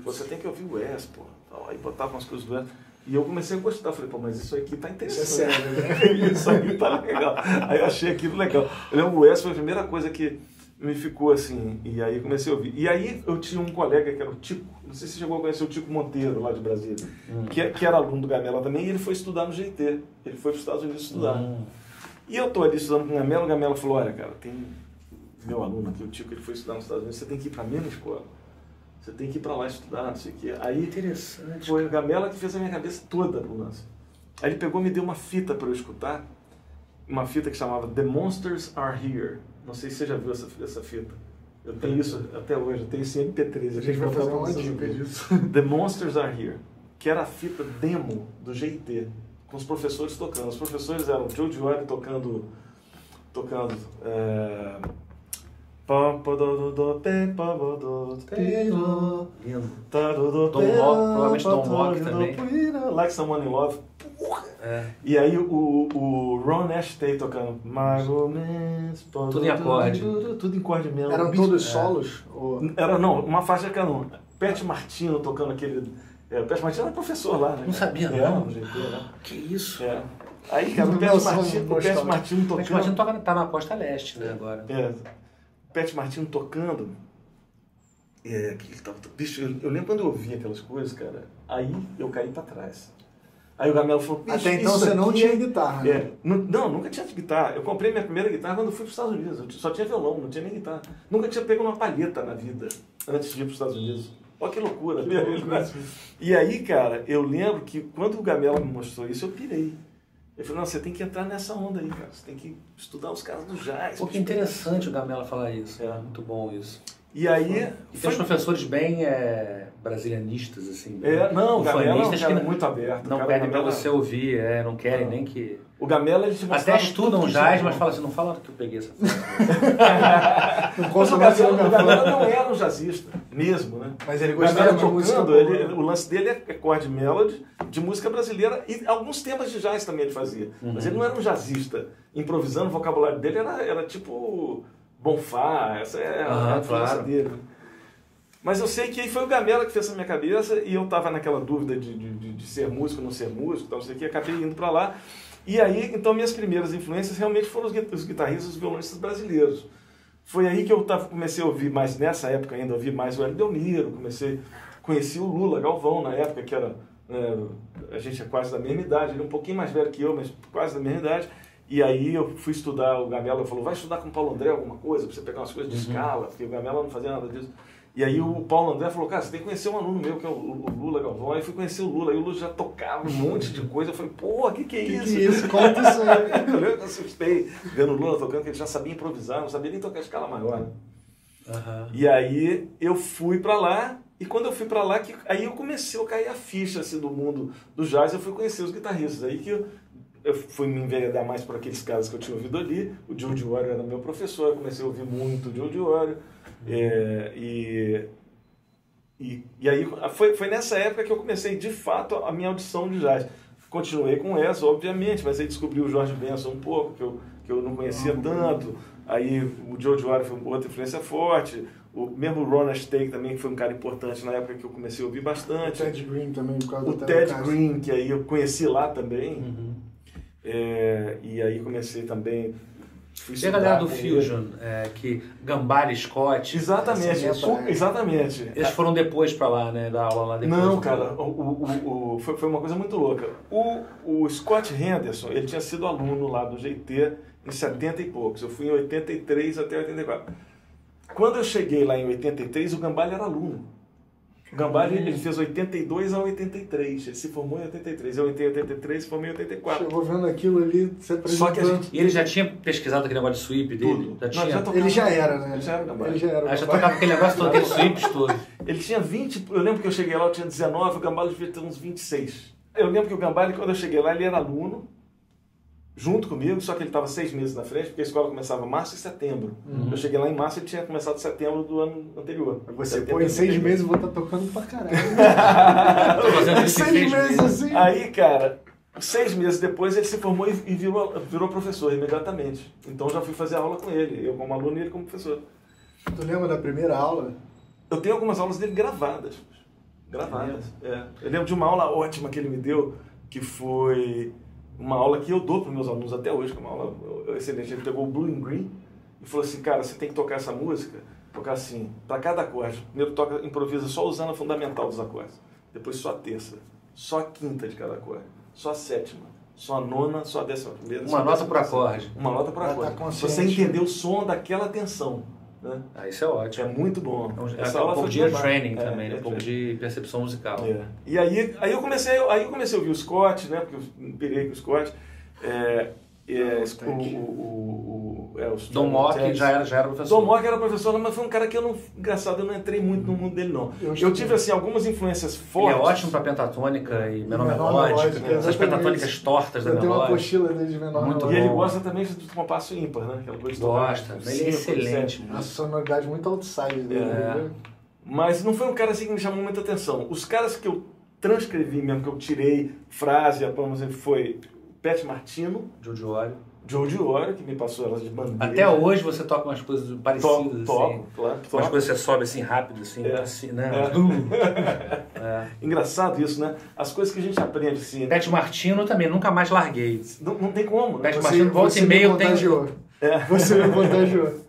Você tem que ouvir o Wes, pô. Aí botava umas coisas do Wes. E eu comecei a gostar. Falei, pô, mas isso aqui tá Isso é interessante. sério, né? isso aqui tá legal. Aí eu achei aquilo legal. Eu lembro o Wes foi a primeira coisa que me ficou assim. E aí comecei a ouvir. E aí eu tinha um colega que era o Tico. Não sei se você chegou a conhecer o Tico Monteiro, lá de Brasília. Que, que era aluno do Gamela também. E ele foi estudar no GT. Ele foi para os Estados Unidos estudar. Hum. E eu tô ali estudando com o Gamela. O Gamela falou: Olha, cara, tem meu aluno aqui, o Tico, ele foi estudar nos Estados Unidos. Você tem que ir para a mesma escola. Você tem que ir para lá estudar, não sei o quê. Aí Interessante. foi o Gamela que fez a minha cabeça toda pro lance. Aí ele pegou e me deu uma fita para eu escutar, uma fita que chamava The Monsters Are Here. Não sei se você já viu essa, essa fita. Eu tenho isso até hoje, eu tenho esse MP3. A gente vai fazer uma dica disso. The Monsters Are Here, que era a fita demo do GT, com os professores tocando. Os professores eram Joe Diori tocando, tocando é, Lindo. Don Rock, provavelmente Don Rock também. Like Someone in Love. É. E aí o, o Ron Ashtay tocando. Tudo em acorde. Tudo em acorde mesmo. Eram todos solos? Ou... Era, não, uma faixa que era um Pet Martino tocando aquele... É, Pet Martino era professor lá, né? Não sabia, é, não. né? Que isso? É. Aí, cara, o Pet são Martino, o Pet. Martino tocando... toca, tá na costa leste, né, agora. É, Pet Martino tocando. É, que ele tava, bicho, eu, eu lembro quando eu ouvi aquelas coisas, cara, aí eu caí pra trás. Aí o Gamelo falou, bicho, Até então você não aqui tinha é- guitarra, né? É, nu- não, nunca tinha guitarra. Eu comprei minha primeira guitarra quando eu fui para os Estados Unidos. Eu só tinha violão, não tinha nem guitarra. Nunca tinha pego uma palheta na vida antes de ir para os Estados Unidos. Olha que loucura. né? E aí, cara, eu lembro que quando o Gamela me mostrou isso, eu pirei. Ele falou, não, você tem que entrar nessa onda aí, cara. Você tem que estudar os caras do jazz. Pô, que interessante o Gamela falar isso. É. Muito bom isso. E aí... E tem foi- os professores bem é, brasilianistas, assim. É, não, o Gamela é um cara que muito aberto. Não pedem pra Gamela- você ouvir, é, não querem Não. nem que... O Gamela, ele te Até estudam jazz, mas falam assim, não fala que eu peguei essa. Não Mas o Gamela, seu o Gamela Gamela. não era um jazzista, mesmo, né? Mas ele gostava de música tocando, ele- o lance dele é é chord melody, de música brasileira e alguns temas de jazz também ele fazia. Mas ele não era um jazzista. Improvisando, o vocabulário dele era, era tipo Bonfá, essa é a, Aham, a influência claro. dele. Mas eu sei que aí foi o Gamela que fez na minha cabeça e eu tava naquela dúvida de, de, de- ser músico ou não ser músico, tal, não sei o que, acabei indo para lá. E aí, então, minhas primeiras influências realmente foram os, gui- os guitarristas, os violonistas brasileiros. Foi aí que eu tava, comecei a ouvir mais, nessa época ainda, ouvir mais o Hélio Delmiro, comecei, conheci o Lula Galvão na época, que era, né, a gente é quase da mesma idade, ele é um pouquinho mais velho que eu, mas quase da mesma idade. E aí eu fui estudar, o Gamela falou, vai estudar com o Paulo André alguma coisa, pra você pegar umas coisas de escala, porque o Gamela não fazia nada disso. E aí o Paulo André falou, cara, você tem que conhecer um aluno meu, que é o o Lula Galvão. Aí eu fui conhecer o Lula, aí o Lula já tocava um monte de coisa. Eu falei, pô, que que é Que isso? que é isso? Conta isso aí. eu que assustei vendo o Lula tocando, que ele já sabia improvisar, não sabia nem tocar escala maior. Né? Aham. E aí eu fui pra lá, e quando eu fui pra lá, que, aí eu comecei a cair a ficha assim, do mundo do jazz, eu fui conhecer os guitarristas. Aí que eu, eu fui me enveredar mais por aqueles caras que eu tinha ouvido ali. O Joe Diorio era meu professor, eu comecei a ouvir muito o Joe Diorio. É, e, e, e aí foi, foi nessa época que eu comecei de fato a minha audição de jazz. Continuei com essa, obviamente, mas aí descobri o Jorge Benson um pouco, que eu que eu não conhecia tanto. Aí o Joe Jory foi outra influência forte. O mesmo Ron Stake também, que foi um cara importante na época que eu comecei a ouvir bastante. O Ted Green também, por causa O Ted. Green, que aí eu conheci lá também. Uhum. É, e aí comecei também. Fui E a galera do. Fusion, é, que Gambari Scott, Exatamente, Essa é exatamente. eles foram depois pra lá, né? Da aula lá depois. Não, do- cara, o, o- o- o- foi, foi uma coisa muito louca. O, o Scott Henderson, ele tinha sido aluno lá do GT em 70 e poucos. Eu fui em 83 até 84. Quando eu cheguei lá em 83, o Gambale era aluno. O Gambale ele fez 82 a 83. Ele se formou em 83. Eu entrei em 83 e formei em 84. Chegou vendo aquilo ali, você Só que a gente- E ele já tinha pesquisado aquele negócio de sweep dele? Tudo. Já Não, tinha? já tocava- Ele já era, né? Ele já era Gambale. Ele já era. Ah, já tocava aquele negócio todo, aqueles sweeps todos. Ele tinha 20, eu lembro que eu cheguei lá, eu tinha 19, o Gambale devia ter uns 26. Eu lembro que o Gambale, quando eu cheguei lá, ele era aluno, junto comigo, só que ele estava seis meses na frente, porque a escola começava em março e setembro. Eu cheguei lá em março e ele tinha começado em setembro do ano anterior. Você, Setembro pô, em seis 83. meses eu vou estar tocando pra caralho. Tô fazendo em seis meses assim. Aí, cara, seis meses depois ele se formou e e virou, virou professor imediatamente. Então eu já fui fazer aula com ele, eu como aluno e ele como professor. Tu lembra da primeira aula? Eu tenho algumas aulas dele gravadas. Gravadas. É. Eu lembro de uma aula ótima que ele me deu, que foi uma aula que eu dou para meus alunos até hoje, que é uma aula excelente. Ele pegou o Blue and Green e falou assim, cara, você tem que tocar essa música, tocar assim, para cada acorde. Primeiro toca, improvisa só usando a fundamental dos acordes. Depois só a terça, só a quinta de cada acorde, só a sétima, só a nona, só a décima primeira. Uma nota por terceira. acorde. Uma nota por Pra acorde. tá você entender o som daquela tensão. Né? Ah, isso é ótimo. É muito bom. É um, é Essa um aula pouco foi de demais. training É, também, né? ear um pouco training. de percepção musical. É. E aí, aí eu comecei, aí eu comecei a ouvir o Scott, né? Porque eu pirei com o Scott. É, é, o, o, o, o, é, o Dom Mock já era, já era professor. Dom Mock era professor, mas foi um cara que eu não. Engraçado, eu não entrei muito no mundo dele, não. Eu Eu, tive, assim, algumas influências Ele fortes. é ótimo para pentatônica e menor Menor melódica, melódica, essas pentatônicas tortas da Eu tenho uma melódica. apostila dele de menor Muito E ele gosta também de compasso ímpar, né? Aquela coisa Gosta, ele é excelente. sete. A sonoridade muito outside dele. É. né? Mas não foi um cara assim que me chamou muita atenção. Os caras que eu transcrevi mesmo, que eu tirei frase, dizer, foi Pat Martino, Jojo Óleo. Joe Dior, que me passou elas de bandeira. Até hoje você toca umas coisas toco, parecidas, toco, assim. claro, Umas toco. coisas que você sobe assim rápido, assim, É. assim né? É. É. Engraçado isso, né? As coisas que a gente aprende assim, né? Pet Martino também, nunca mais larguei. não, não tem como. né? Pet Você, Martino, volta você e me meia eu tenho... contagiou. É. Você me contagiou.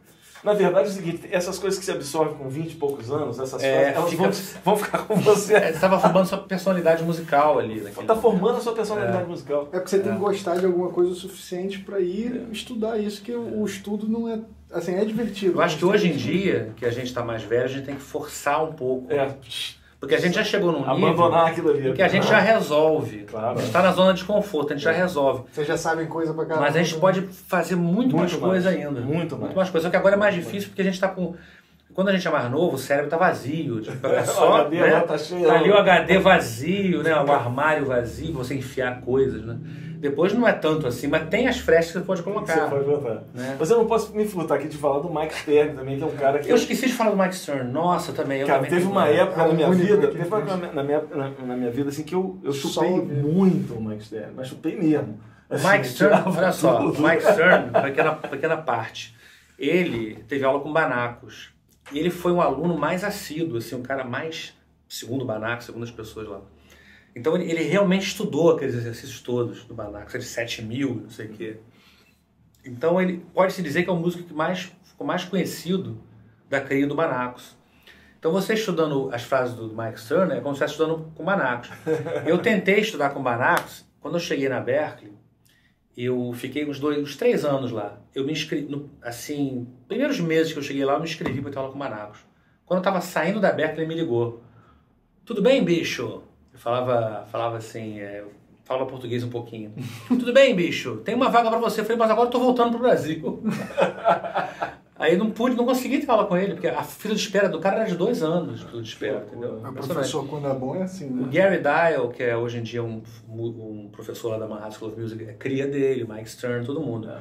Na verdade é o seguinte, essas coisas que se absorvem com 20 e poucos anos, essas É, frases, elas fica- vão, vão ficar com você. É, Você estava formando sua personalidade musical ali. naquele Tá momento. formando a sua personalidade musical. É porque você tem que gostar de alguma coisa o suficiente pra ir estudar isso, que o, o estudo não é. Assim, é divertido. Eu acho mas que hoje em dia, que a gente está mais velho, a gente tem que forçar um pouco. É. Porque a gente já chegou num nível Abandonar aquilo ali. que a gente já resolve. Claro. A gente está na zona de conforto, a gente já resolve. Vocês já sabem coisa pra caramba. Mas a gente pode fazer muito, Muito mais mais. coisa ainda. Muito mais. mais coisa. Só que agora é mais difícil porque a gente está com. Quando a gente é mais novo, o cérebro tá vazio. Tipo, é O só, HD né? tá cheio. ali o HD vazio, né? O armário vazio, você enfiar coisas, né? Depois não é tanto assim, mas tem as frestas que você pode Você colocar. pode botar. Né? Mas eu não posso me furtar aqui de falar do Mike Stern também, que é um cara que. Eu esqueci de falar do Mike Stern. Nossa, também. Eu Cara, também teve uma época na minha vida, teve uma época na minha, na, na minha vida assim que eu, eu chupei muito o Mike Stern, mas chupei mesmo. Assim, Mike Stern, olha só, tudo. Mike Stern, pequena, pequena parte. Ele teve aula com Banacos. E ele foi um aluno mais assíduo, assim, um cara mais, segundo o Banacos, segundo as pessoas lá. Então ele, realmente estudou aqueles exercícios todos do Banacos, de 7 mil, não sei o quê. Então ele pode-se dizer que é o músico que mais ficou mais conhecido da cria do Banacos. Então você estudando as frases do Mike Stern é como se estivesse estudando com Banacos. Eu tentei estudar com Banacos, quando eu cheguei na Berkeley, eu fiquei uns dois, uns três anos lá. Eu me inscrevi, no- assim, primeiros meses que eu cheguei lá, eu me inscrevi para ter aula com Banacos. Quando eu estava saindo da Berkeley, ele me ligou. Tudo bem, bicho? Eu falava, falava assim, é, eu falava português um pouquinho. Tudo bem, bicho? Tem uma vaga para você. Eu falei, mas agora eu tô voltando pro Brasil. Aí não pude, não consegui ter aula com ele, porque a fila de espera do cara era de dois anos, fila de espera, entendeu? O professor, quando é bom, é assim, O né? Gary Dial, que é hoje em dia um, um professor lá da Manhattan School of Music, é cria dele, o Mike Stern, todo mundo.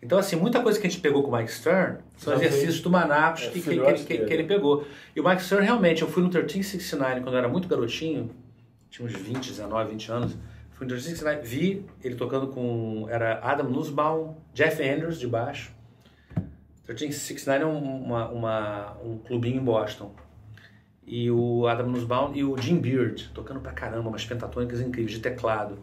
Então, assim, muita coisa que a gente pegou com o Mike Stern são Já exercícios do Manacos É, que, que, que, que ele pegou. E o Mike Stern, realmente, eu fui no 1369 quando eu era muito garotinho, tinha uns 20, 19, 20 anos, Fui no 69, vi ele tocando com. Era Adam Nussbaum, Jeff Andrews de baixo. 1369 é uma, uma, um clubinho em Boston. E o Adam Nussbaum e o Jim Beard, tocando pra caramba, umas pentatônicas incríveis de teclado.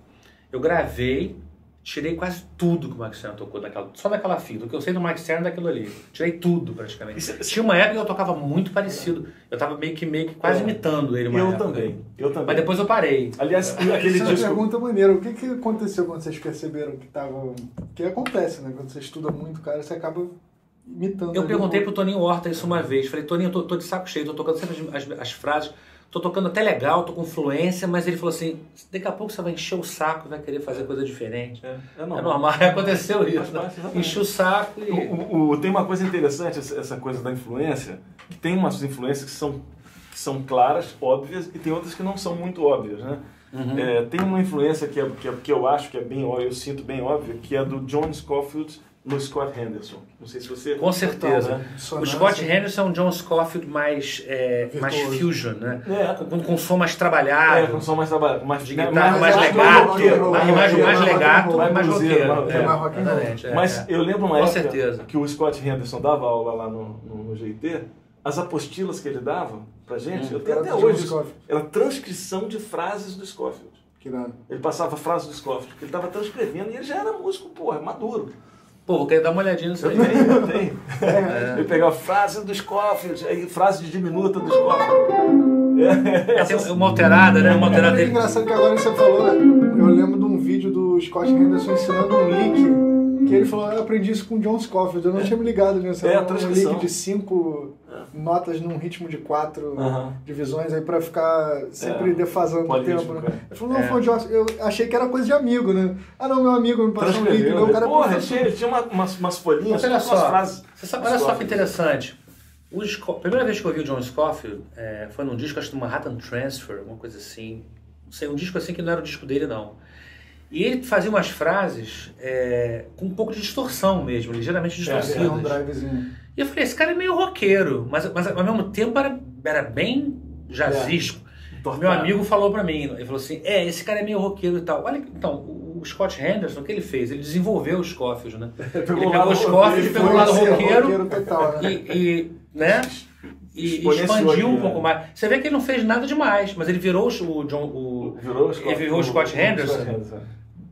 Eu gravei, tirei quase tudo que o Mike Stern tocou daquela, só daquela fita. O que eu sei do Mike Stern é daquilo ali. Tirei tudo praticamente. Isso- Tinha uma época que eu tocava muito parecido. Eu tava meio que, meio que quase É. imitando ele uma Eu época. também. Eu também. Mas depois eu parei. Aliás, aquele Essa é uma disco. pergunta maneira. O que, que aconteceu quando vocês perceberam que tava. Que acontece, né? Quando você estuda muito, cara, você acaba imitando. Eu perguntei um pro Toninho Horta isso uma vez. Falei, Toninho, eu tô, tô de saco cheio, tô tocando sempre as, as- as frases, tô tocando até legal, tô com fluência, mas ele falou assim: daqui a pouco você vai encher o saco e vai querer fazer coisa diferente. É, é É normal. normal, aconteceu isso. Né? Enchi o saco e. O- o- o- tem uma coisa interessante, essa, essa coisa da influência, que tem umas influências que são, que são claras, óbvias, e tem outras que não são muito óbvias, né? Uhum. É, tem uma influência que, é, que, é- que eu acho que é bem óbvia, eu sinto bem óbvia, que é do John Scofield no Scott Henderson. Não sei se você... Com certeza. Total, né? O. Scott Henderson é um John Scofield mais, é, mais fusion, né? É. Com, com som mais É, trabalhado. com som mais trabalhado, mais, guitarra mais, mais legato, mais, rock and mais, legato, mais, roqueiro. mais- É, é mais exatamente, é, Mas é. eu lembro uma Com época certeza. que o Scott Henderson dava aula lá no, no, no GT, as apostilas que ele dava pra gente, Hum. eu tenho até hoje, era transcrição de frases do Scofield. Que nada. Ele passava frases do Scofield, porque ele estava transcrevendo e ele já era músico, porra, maduro. Pô, vou querer dar uma olhadinha nisso Eu aí. tenho, eu tenho. É. Ele pegava frase do Scofield, aí frase de diminuta do Scofield. É, É, tem uma alterada, né? Uma alterada É engraçado que agora você falou, eu lembro de um vídeo do Scott Henderson ensinando um lick. Que ele falou, eu aprendi isso com o John Scofield. Eu não tinha me ligado nisso. É, a Era um transcrição. lick de cinco notas num ritmo de quatro divisões aí pra ficar sempre É, defasando o tempo, né? é. Ele falou, não, É. foi o John, eu achei que era coisa de amigo, né? Ah não, meu amigo me passou um Transcreveu. não, o cara é Porra, ele tinha uma- umas, umas folhinhas, olha umas só, frases. você sabe, olha só que interessante. O Sco- primeira vez que eu ouvi o John Scofield é, foi num disco, acho que do Manhattan Transfer, uma coisa assim. Não sei, um disco assim que não era o disco dele, não. E ele fazia umas frases é, com um pouco de distorção mesmo, ligeiramente É, distorcidas. um drivezinho. E eu falei, esse cara é meio roqueiro, mas, mas ao mesmo tempo era, era bem jazzístico. Entortado. Meu amigo falou pra mim, ele falou assim, é, esse cara é meio roqueiro e tal. Olha, então, o Scott Henderson, o que ele fez? Ele desenvolveu o Scofield, né? Ele pegou o pegou lado o Scofield, roqueiro, pegou o lado Foi esse roqueiro total, e, né? e, né? E expandiu um pouco né? mais. Você vê que ele não fez nada demais, mas ele virou o, John, o, Virou o Scott, virou o Scott Henderson. Scott Henderson.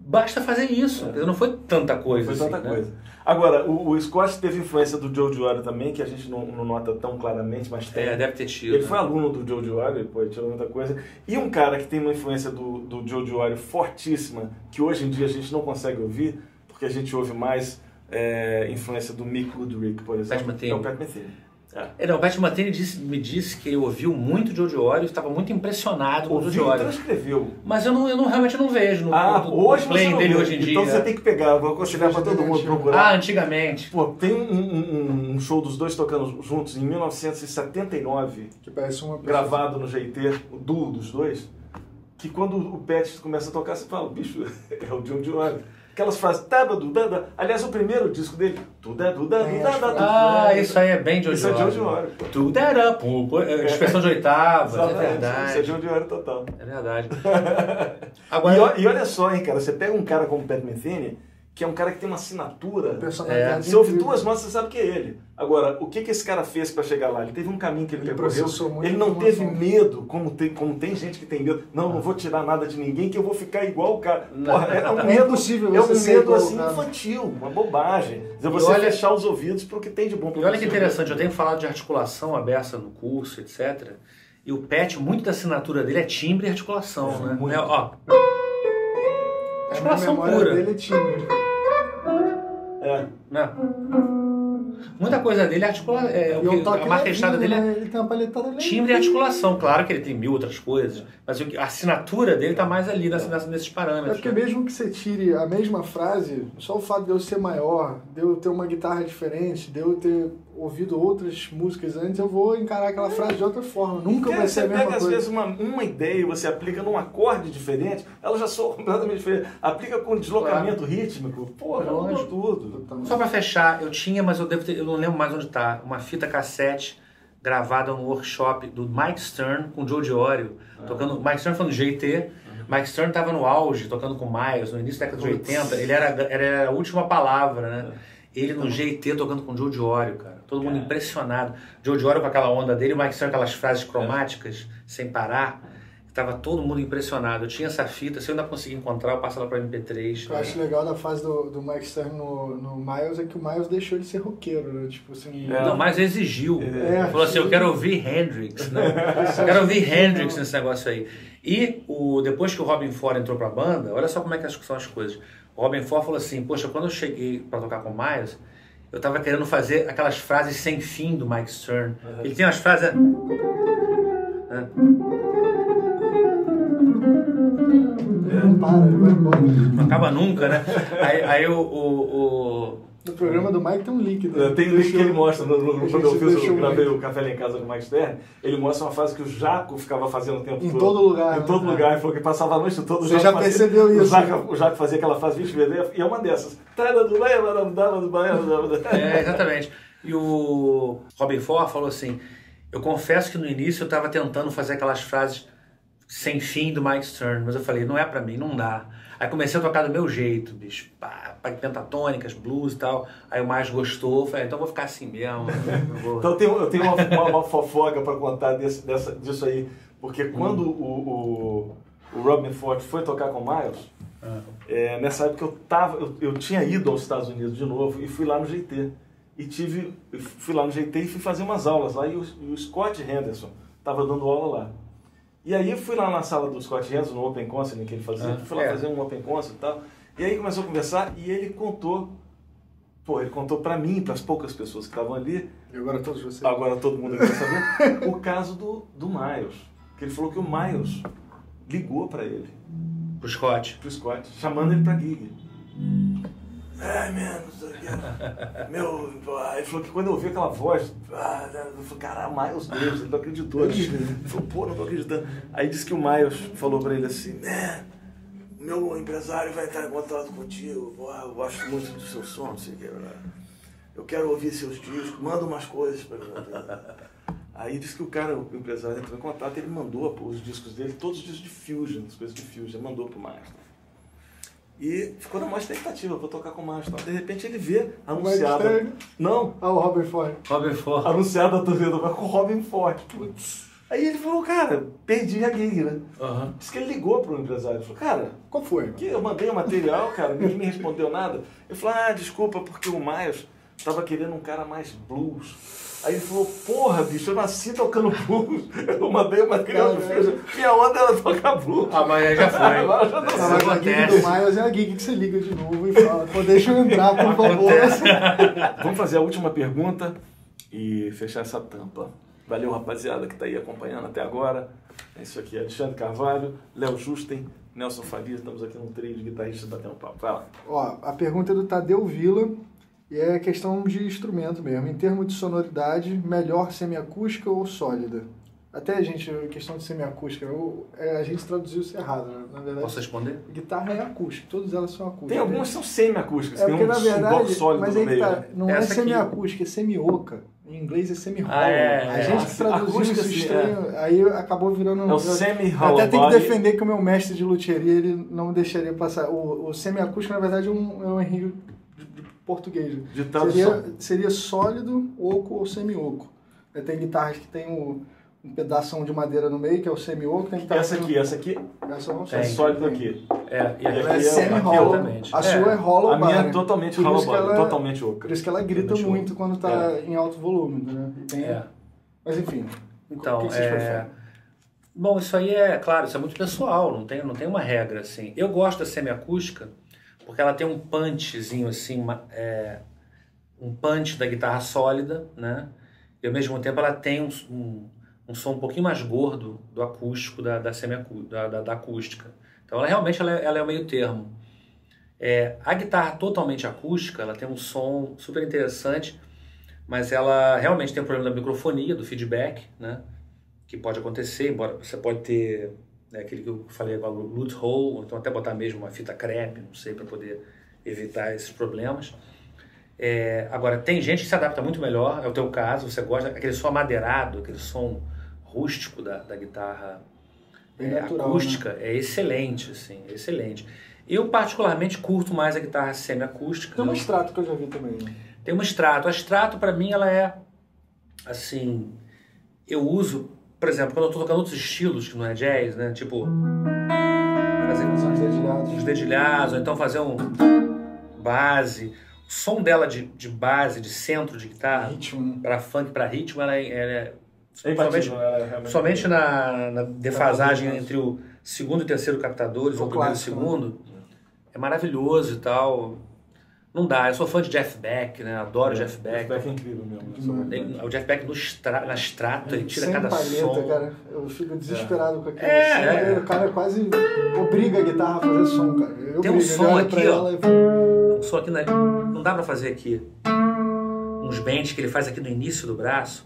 Basta fazer isso. Dizer, Não foi tanta coisa. Foi assim, tanta né? coisa. Agora, o, o Scott teve influência do Joe Diório também, que a gente não, não nota tão claramente, mas tem. É, deve ter tido. Ele né? foi aluno do Joe Diório, pô, ele tirou muita coisa. E um cara que tem uma influência do, do Joe Diório fortíssima, que hoje em dia a gente não consegue ouvir, porque a gente ouve mais é, influência do Mick Goodrick, por exemplo. Metheny. É o Pat Metheny. É. Não, o Pat disse, me disse que ele ouviu muito Joe Diório, estava muito impressionado com o Joe Ouviu e Diório. transcreveu. Mas eu, não, eu não, realmente não vejo no, Ah, no, no hoje você play não dele hoje em dia. Então você tem que pegar, vou aconselhar para todo mundo procurar. Ah, antigamente. Pô, tem um, um- um show dos dois tocando juntos em 1979, Que parece uma gravado no GT, o duo dos dois, que quando o Pet começa a tocar, você fala, bicho, é o John Diório. Aquelas frases, taba, dudada. Aliás, o primeiro disco dele, tudo é duda, É, duda, duda. Ah, isso aí é bem Joe Isso é Diório, pô. Tudo era pô, pô, é, expressão de oitavas, é Exatamente, Isso é verdade. John Diório total. É verdade. E, Agora, e olha só, hein, cara, você pega um cara como o Pat Metheny, que é um cara que tem uma assinatura personalidade Você ouve duas notas, você sabe que é ele. Agora, o que, que esse cara fez para chegar lá? Ele teve um caminho que ele, Ele percorreu. Ele não teve medo, como tem, como tem gente que tem medo. Não, não vou tirar nada de ninguém, que eu vou ficar igual o cara. Não. Porra, é um É medo, impossível é um medo assim infantil, uma bobagem. Dizer, você olha- fechar os ouvidos para o que tem de bom e olha que interessante, eu tenho falado de articulação aberta no curso, etc. E o PET, muito da assinatura dele é timbre e articulação, É, né? muito. É, ó, A Articulação pura. dele é tímida. É. né? Muita coisa dele é articulação. É, o toque a marca fechada dele é né? Ele tem uma paletada levinha. timbre e articulação. Claro que ele tem mil outras coisas, mas a assinatura dele tá mais ali nessa, nessa- nesses É parâmetros. porque né? mesmo que você tire a mesma frase, só o fato de eu ser maior, de eu ter uma guitarra diferente, de eu ter ouvido outras músicas antes, eu vou encarar aquela frase de outra forma. Nunca vai ser você a mesma pega, às coisa. vezes, uma, uma ideia e você aplica num acorde diferente, ela já soa completamente diferente. Aplica com deslocamento rítmico, porra, ela muda Lógico. tudo. Totalmente. Só pra fechar, eu tinha, mas eu devo ter, eu não lembro mais onde tá, uma fita cassete gravada no workshop do Mike Stern com o Joe Diorio, tocando, Mike Stern falando GT, Mike Stern estava no auge, tocando com Miles, no início da década de 80. Ele era, era a última palavra, né? Ele no GT tocando com Joe Diorio, cara. Todo mundo impressionado. Joe Diorio com aquela onda dele, o Mike Stern aquelas frases cromáticas, sem parar. Tava todo mundo impressionado. Eu tinha essa fita, se eu ainda conseguir encontrar, eu passo ela pra MP3. O que eu acho legal da fase do, do Mike Stern no, no Miles é que o Miles deixou ele ser roqueiro, né? Tipo assim. É. Não, mas exigiu. É, Falou assim: eu quero ouvir Hendrix, né? eu quero ouvir Hendrix nesse negócio aí. E o, depois que o Robin Ford entrou pra banda, olha só como é que são as coisas. O Robin Ford falou assim: Poxa, quando eu cheguei pra tocar com o Miles, eu tava querendo fazer aquelas frases sem fim do Mike Stern. Uhum. Ele tem umas frases. Né? Não para, ele vai embora. Não acaba nunca, né? Aí, aí o, o, o, No programa do Mike tem um link. É, Tem um link que ele mostra, no, no, quando eu fiz, eu gravei o Café lá em Casa com o Mike Stern, ele mostra uma frase que o Jaco ficava fazendo o tempo Em todo. todo lugar, Em né? todo lugar, ele falou que passava a noite toda. o Você já fazia- percebeu O isso, Jaco, o Jaco fazia aquela frase 20 vezes, e é uma dessas. É, exatamente. E o Robin Ford falou assim: Eu confesso que no início eu estava tentando fazer aquelas frases sem fim do Mike Stern, mas eu falei: Não é pra mim, não dá. Aí comecei a tocar do meu jeito, bicho, pá, pentatônicas, blues e tal. Aí o mais gostou, falei: Então eu vou ficar assim mesmo. vou- Então eu tenho, eu tenho uma, uma, uma fofoca para contar desse, dessa, disso aí. Porque quando o, o, o Robin Ford foi tocar com o Miles, é, nessa época eu, tava, eu, eu tinha ido aos Estados Unidos de novo e fui lá no GT. E tive, fui lá no GT e fui fazer umas aulas lá. E o, e o Scott Henderson estava dando aula lá. E aí eu fui lá na sala do Scott Henderson, no Open Concert que ele fazia. Ah, fui lá é. fazer um Open Concert e tal. E aí começou a conversar e ele contou, pô, ele contou para mim, para as poucas pessoas que estavam ali, E agora todos vocês. agora todo mundo quer saber, o caso do, do Miles. Que ele falou que o Miles ligou para ele, Pro Scott. pro Scott, chamando ele pra gig. É, man, não sei o que. Meu, ele falou que quando eu ouvi aquela voz, ah, eu falei, caralho, Miles Davis, ele não acreditou. Ele falou, pô, não tô acreditando. Aí disse que o Miles falou pra ele assim, né, meu empresário vai entrar em contato contigo, pô, eu gosto muito do seu som, não sei o que, né? eu quero ouvir seus discos, manda umas coisas pra mim. Aí disse que o cara, o empresário entrou em contato, ele mandou pô, os discos dele, todos os discos de Fusion, as coisas de Fusion, mandou pro Miles. E ficou na maior expectativa, vou tocar com o Miles. De repente ele vê anunciado. Stern? Não, Ah, o Robert Ford. Robin Ford. anunciado a turnê do com o Robin Ford. Putz. Aí ele falou, cara, perdi a gig, né? Aham. Diz que ele ligou pro empresário e falou, cara, Qual foi? que eu mandei o material, cara, ninguém me respondeu nada. Eu falei, ah, desculpa, porque o Miles tava querendo um cara mais blues. Aí ele falou, porra, bicho, eu nasci tocando blues. Eu mandei o material do Caralho. Fusion. Minha onda era tocar blues. Ah, mas aí já foi. Agora já não sei. mas a gig do. Miles é a gig que você liga de novo e fala, pô, deixa eu entrar, por favor. Vamos fazer a última pergunta e fechar essa tampa. Valeu, rapaziada, que está aí acompanhando até agora. É isso aqui, Alexandre Carvalho, Léo Justen, Nelson Faria. Estamos aqui num trio de guitarristas batendo papo. Vai lá. Ó, a pergunta é do Tadeu Vila e é questão de instrumento mesmo. Em termos de sonoridade, melhor semiacústica ou sólida? Até, gente, questão de semiacústica, eu, é, a gente traduziu isso errado, né? Na verdade, Posso responder? guitarra é acústica, todas elas são acústicas. Tem algumas que são semi-acústicas, É tem porque, um na bloco verdade, sólido mas no meio. tá, né? não Essa é aqui- semiacústica, é semioca. Em inglês é semi-hollow. Ah, é, a é. gente Ah, traduziu isso estranho, aí acabou virando... É o eu- semi-hollow Até tem que defender que o meu mestre de luthieria, ele não deixaria passar. O, o semiacústico, na verdade, é um, é um de português. De tradução. Seria, seria sólido, oco ou semi-oco. Aí Tem guitarras que tem o, um pedaço de madeira no meio, que é o semi-oco. Tem guitarra Essa aqui, essa aqui Essa não é sei. sólido aqui. É, e Ela Ela é aqui é- semi-hollow. A sua é hollow A minha é bar. totalmente Por hollow ela- totalmente Por ocra. isso que ela grita Totalmente muito quando tá em alto volume, né? Tem- É. Mas enfim. Então, o que que vocês é... preferem? Bom, isso aí é, claro, isso é muito pessoal, não tem, não tem uma regra assim. Eu gosto da semiacústica porque ela tem um punchzinho assim, uma- é, um punch da guitarra sólida, né? E ao mesmo tempo ela tem um, um, um som um pouquinho mais gordo do acústico da, da, semiacú, da, da, da acústica. Então ela realmente ela é, ela é o meio termo. É, a guitarra totalmente acústica, ela tem um som super interessante, mas ela realmente tem um problema da microfonia, do feedback, né? Que pode acontecer, embora você pode ter né, aquele que eu falei agora, o loot hole, ou então até botar mesmo uma fita crepe, não sei, para poder evitar esses problemas. É, agora, tem gente que se adapta muito melhor, é o teu caso, você gosta daquele som amadeirado, aquele som rústico da, da guitarra é, natural, acústica né? é excelente, assim, é excelente. Eu particularmente curto mais a guitarra semi-acústica. Tem uma extrato que eu já vi também. Né? Tem uma extrato. A extrato para mim ela é assim, eu uso, por exemplo, quando eu tô tocando outros estilos que não é jazz, né? Tipo fazer uns dedilhados, uns dedilhados, ou então fazer um base. O som dela de, de base, de centro de guitarra, ritmo. para funk, para ritmo, ela é, ela é é somente, é somente na, na defasagem entre o segundo e terceiro captadores, ou o primeiro e o né? segundo, é maravilhoso e tal. Não dá, eu sou fã de Jeff Beck, né? Adoro é, Jeff Beck. Jeff Beck é incrível mesmo. Né? O Jeff Beck no extra, na extrata, ele tira Sem cada palheta, som. cara. Eu fico desesperado é. com aquilo. É, é. O cara quase obriga a guitarra a fazer som, cara. Eu Tem um som aqui, ó. E... Um som aqui, na... não dá pra fazer aqui. Uns bends que ele faz aqui no início do braço.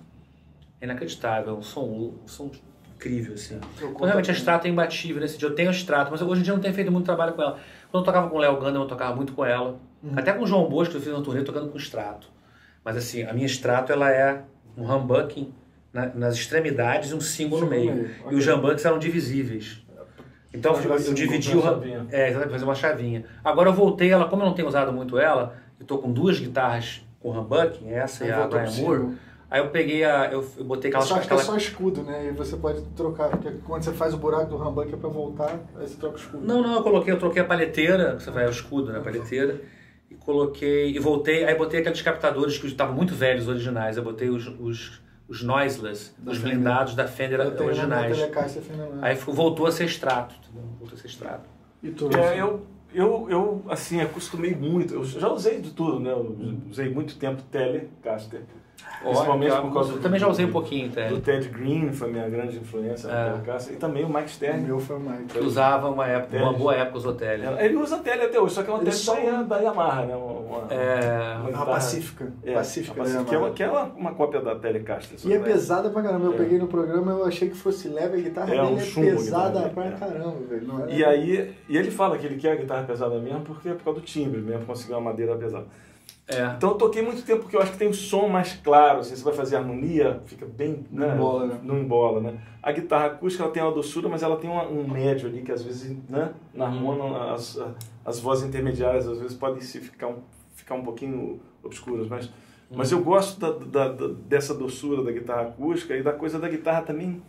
É inacreditável, é um som, um som incrível, assim. Então, realmente a extrato é imbatível nesse dia. Eu tenho extrato, mas hoje em dia eu não tenho feito muito trabalho com ela. Quando eu tocava com o Léo Ganda, eu tocava muito com ela. Uhum. Até com o João Bosco, eu fiz uma turnê tocando com extrato. Mas assim, a minha extrato, ela é um humbucking na, nas extremidades e um símbolo no meio. meio. Okay. E os humbucks eram divisíveis. Então eu, eu dividi o... É, exatamente, fazer uma chavinha. Agora eu voltei ela, como eu não tenho usado muito ela, eu tô com duas guitarras com humbucking, essa e a Brian Moore Aí eu peguei a. Eu, eu botei aquela. Só acho aquela... que é só escudo, né? E você pode trocar, porque quando você faz o buraco do humbucker para voltar, aí você troca o escudo. Não, não, eu coloquei, eu troquei a palheteira, você vai ao escudo, né? A palheteira. E coloquei. E voltei, aí botei aqueles captadores que estavam muito velhos originais. Eu botei os, os, os noiseless, da os Fender. blindados da Fender eu originais. Aí voltou a ser extrato? Voltou a ser extrato. E tu? É, eu, eu, eu, assim, acostumei muito. Eu já usei de tudo, né? Eu usei muito tempo Telecaster. Principalmente por causa do, também já usei um pouquinho, Ted. Do Ted Green foi minha grande influência é. e também o Mike Stern. O meu foi o Mike. Que usava uma época, uma boa época os Tele. Ele usa Tele até hoje, só que é uma Tele só... da Yamaha, né? Uma, é, uma, uma Pacífica. É, Pacífica, Pacífica que é, uma, que é uma, uma cópia da Telecaster. E é pesada pra caramba. Eu é. peguei no programa, eu achei que fosse leve, a guitarra é, dele um é pesada guitarra, pra é. caramba, velho. E aí, e ele fala que ele quer a guitarra pesada mesmo porque é por causa do timbre mesmo, conseguir uma madeira pesada. É. Então eu toquei muito tempo porque eu acho que tem um som mais claro, assim, você vai fazer harmonia, fica bem. Né? Não embola, né? Não embola, né? A guitarra acústica ela tem uma doçura, mas ela tem uma, um médio ali que às vezes, né? Na harmonia, uhum. as, as vozes intermediárias às vezes podem se ficar um, ficar um pouquinho obscuras, mas, mas eu gosto da, da, da, dessa doçura da guitarra acústica e da coisa da guitarra também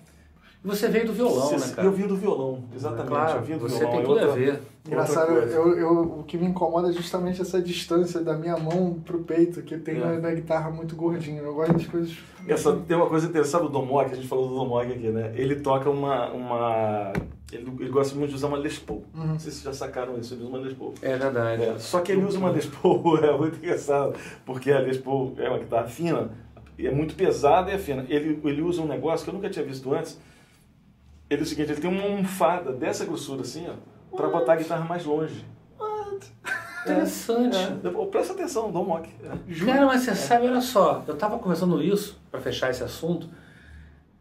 você veio do violão, Você, né, cara? Eu vim do violão, exatamente. Claro, eu vim do você violão. tem tudo outra, a ver. Engraçado, eu, eu, o que me incomoda é justamente essa distância da minha mão pro peito, que tem é. na, na, guitarra muito gordinho. Eu gosto das coisas. Essa, tem uma coisa interessante, sabe o Domoc, a gente falou do Domoc aqui, né? Ele toca uma. uma ele, ele gosta muito de usar uma Les Paul. Uhum. Não sei se vocês já sacaram isso, ele usa uma Les Paul. É verdade. É, só que ele usa uma Les Paul, é muito engraçado, porque a Les Paul é uma guitarra fina, é muito pesada e é fina. Ele, ele usa um negócio que eu nunca tinha visto antes ele é o seguinte, ele tem uma almofada dessa grossura assim, ó, para botar a guitarra mais longe. What? Interessante. É, é, presta atenção, dá um mock. É. Cara, mas você é. sabe, olha só, eu tava conversando isso, para fechar esse assunto,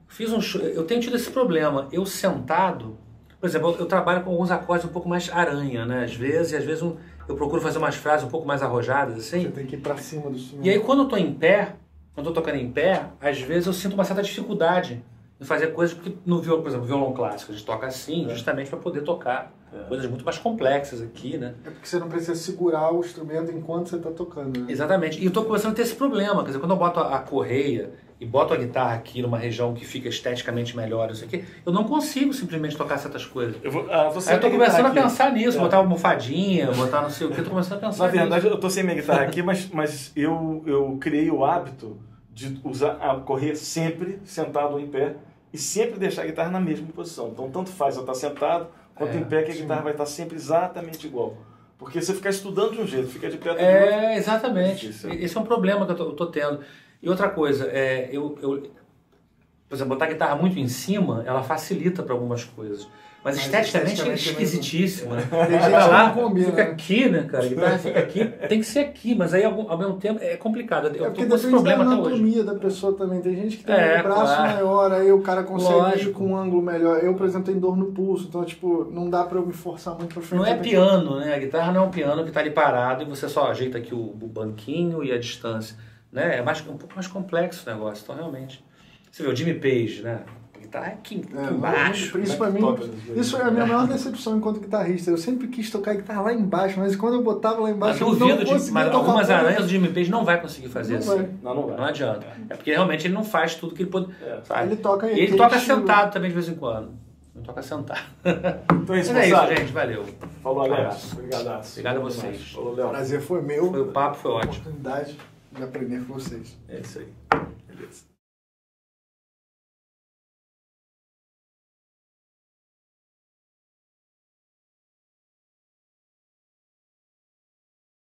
fiz um show, eu tenho tido esse problema, eu sentado, por exemplo, eu, eu trabalho com alguns acordes um pouco mais aranha, né, às vezes, e às vezes um, eu procuro fazer umas frases um pouco mais arrojadas, assim. Você tem que ir pra cima do instrumento. E aí quando eu tô em pé, quando eu tô tocando em pé, às vezes eu sinto uma certa dificuldade fazer coisas porque no violão, por exemplo, violão clássico, a gente toca assim, é. justamente para poder tocar é. coisas muito mais complexas aqui, né? É porque você não precisa segurar o instrumento enquanto você está tocando. Né? Exatamente. E eu estou começando a ter esse problema, quer dizer, quando eu boto a, a correia e boto a guitarra aqui numa região que fica esteticamente melhor, isso aqui, eu não consigo simplesmente tocar certas coisas. Eu, vou, ah, Aí eu tô começando a pensar nisso, é. botar uma almofadinha, botar não sei o que, eu tô começando a pensar Na verdade, nisso. eu tô sem minha guitarra aqui, mas, mas eu, eu criei o hábito de usar a correr sempre sentado em pé e sempre deixar a guitarra na mesma posição. Então, tanto faz eu estar sentado quanto é, em pé, que a guitarra sim. vai estar sempre exatamente igual. Porque você ficar estudando de um jeito, fica de pé do É, exatamente. É Esse é um problema que eu estou tendo. E outra coisa, é, eu, eu, por exemplo, botar a guitarra muito em cima, ela facilita para algumas coisas. Mas, esteticamente, é esquisitíssimo, né? Tem gente lá, combina, fica aqui, né, cara? A guitarra fica aqui, tem que ser aqui, mas aí ao, mesmo tempo é complicado. Eu é porque tô com esse problema da anatomia da pessoa também. Tem gente que tem é, um braço claro. maior, aí o cara consegue Lógico. ir com um ângulo melhor. Eu, por exemplo, tenho dor no pulso, então, tipo, não dá pra eu me forçar muito pra frente. Não é piano, né? A guitarra não é um piano que tá ali parado e você só ajeita aqui o, o banquinho e a distância. Né? É mais, um pouco mais complexo o negócio, então realmente. Você vê o Jimmy Page, né? Guitarra aqui, É, embaixo. É que toca? Isso é a minha maior decepção enquanto guitarrista. Eu sempre quis tocar guitarra lá embaixo, mas quando eu botava lá Mas embaixo, eu não de, mas tocar algumas aranhas o Jimmy Page não vai conseguir fazer Não assim. vai. Não, não vai. Não adianta. É porque realmente ele não faz tudo que ele pode. É. sabe? Ele toca E ele aquele toca estilo. sentado também de vez em quando. Ele toca sentado. Então é isso, Mas é isso, gente. Valeu. Falou, Alex. Abraço. Obrigadaço. Obrigado a vocês. Falou, Léo. O prazer foi meu. Foi o papo, foi ótimo. Oportunidade de aprender com vocês. É isso aí.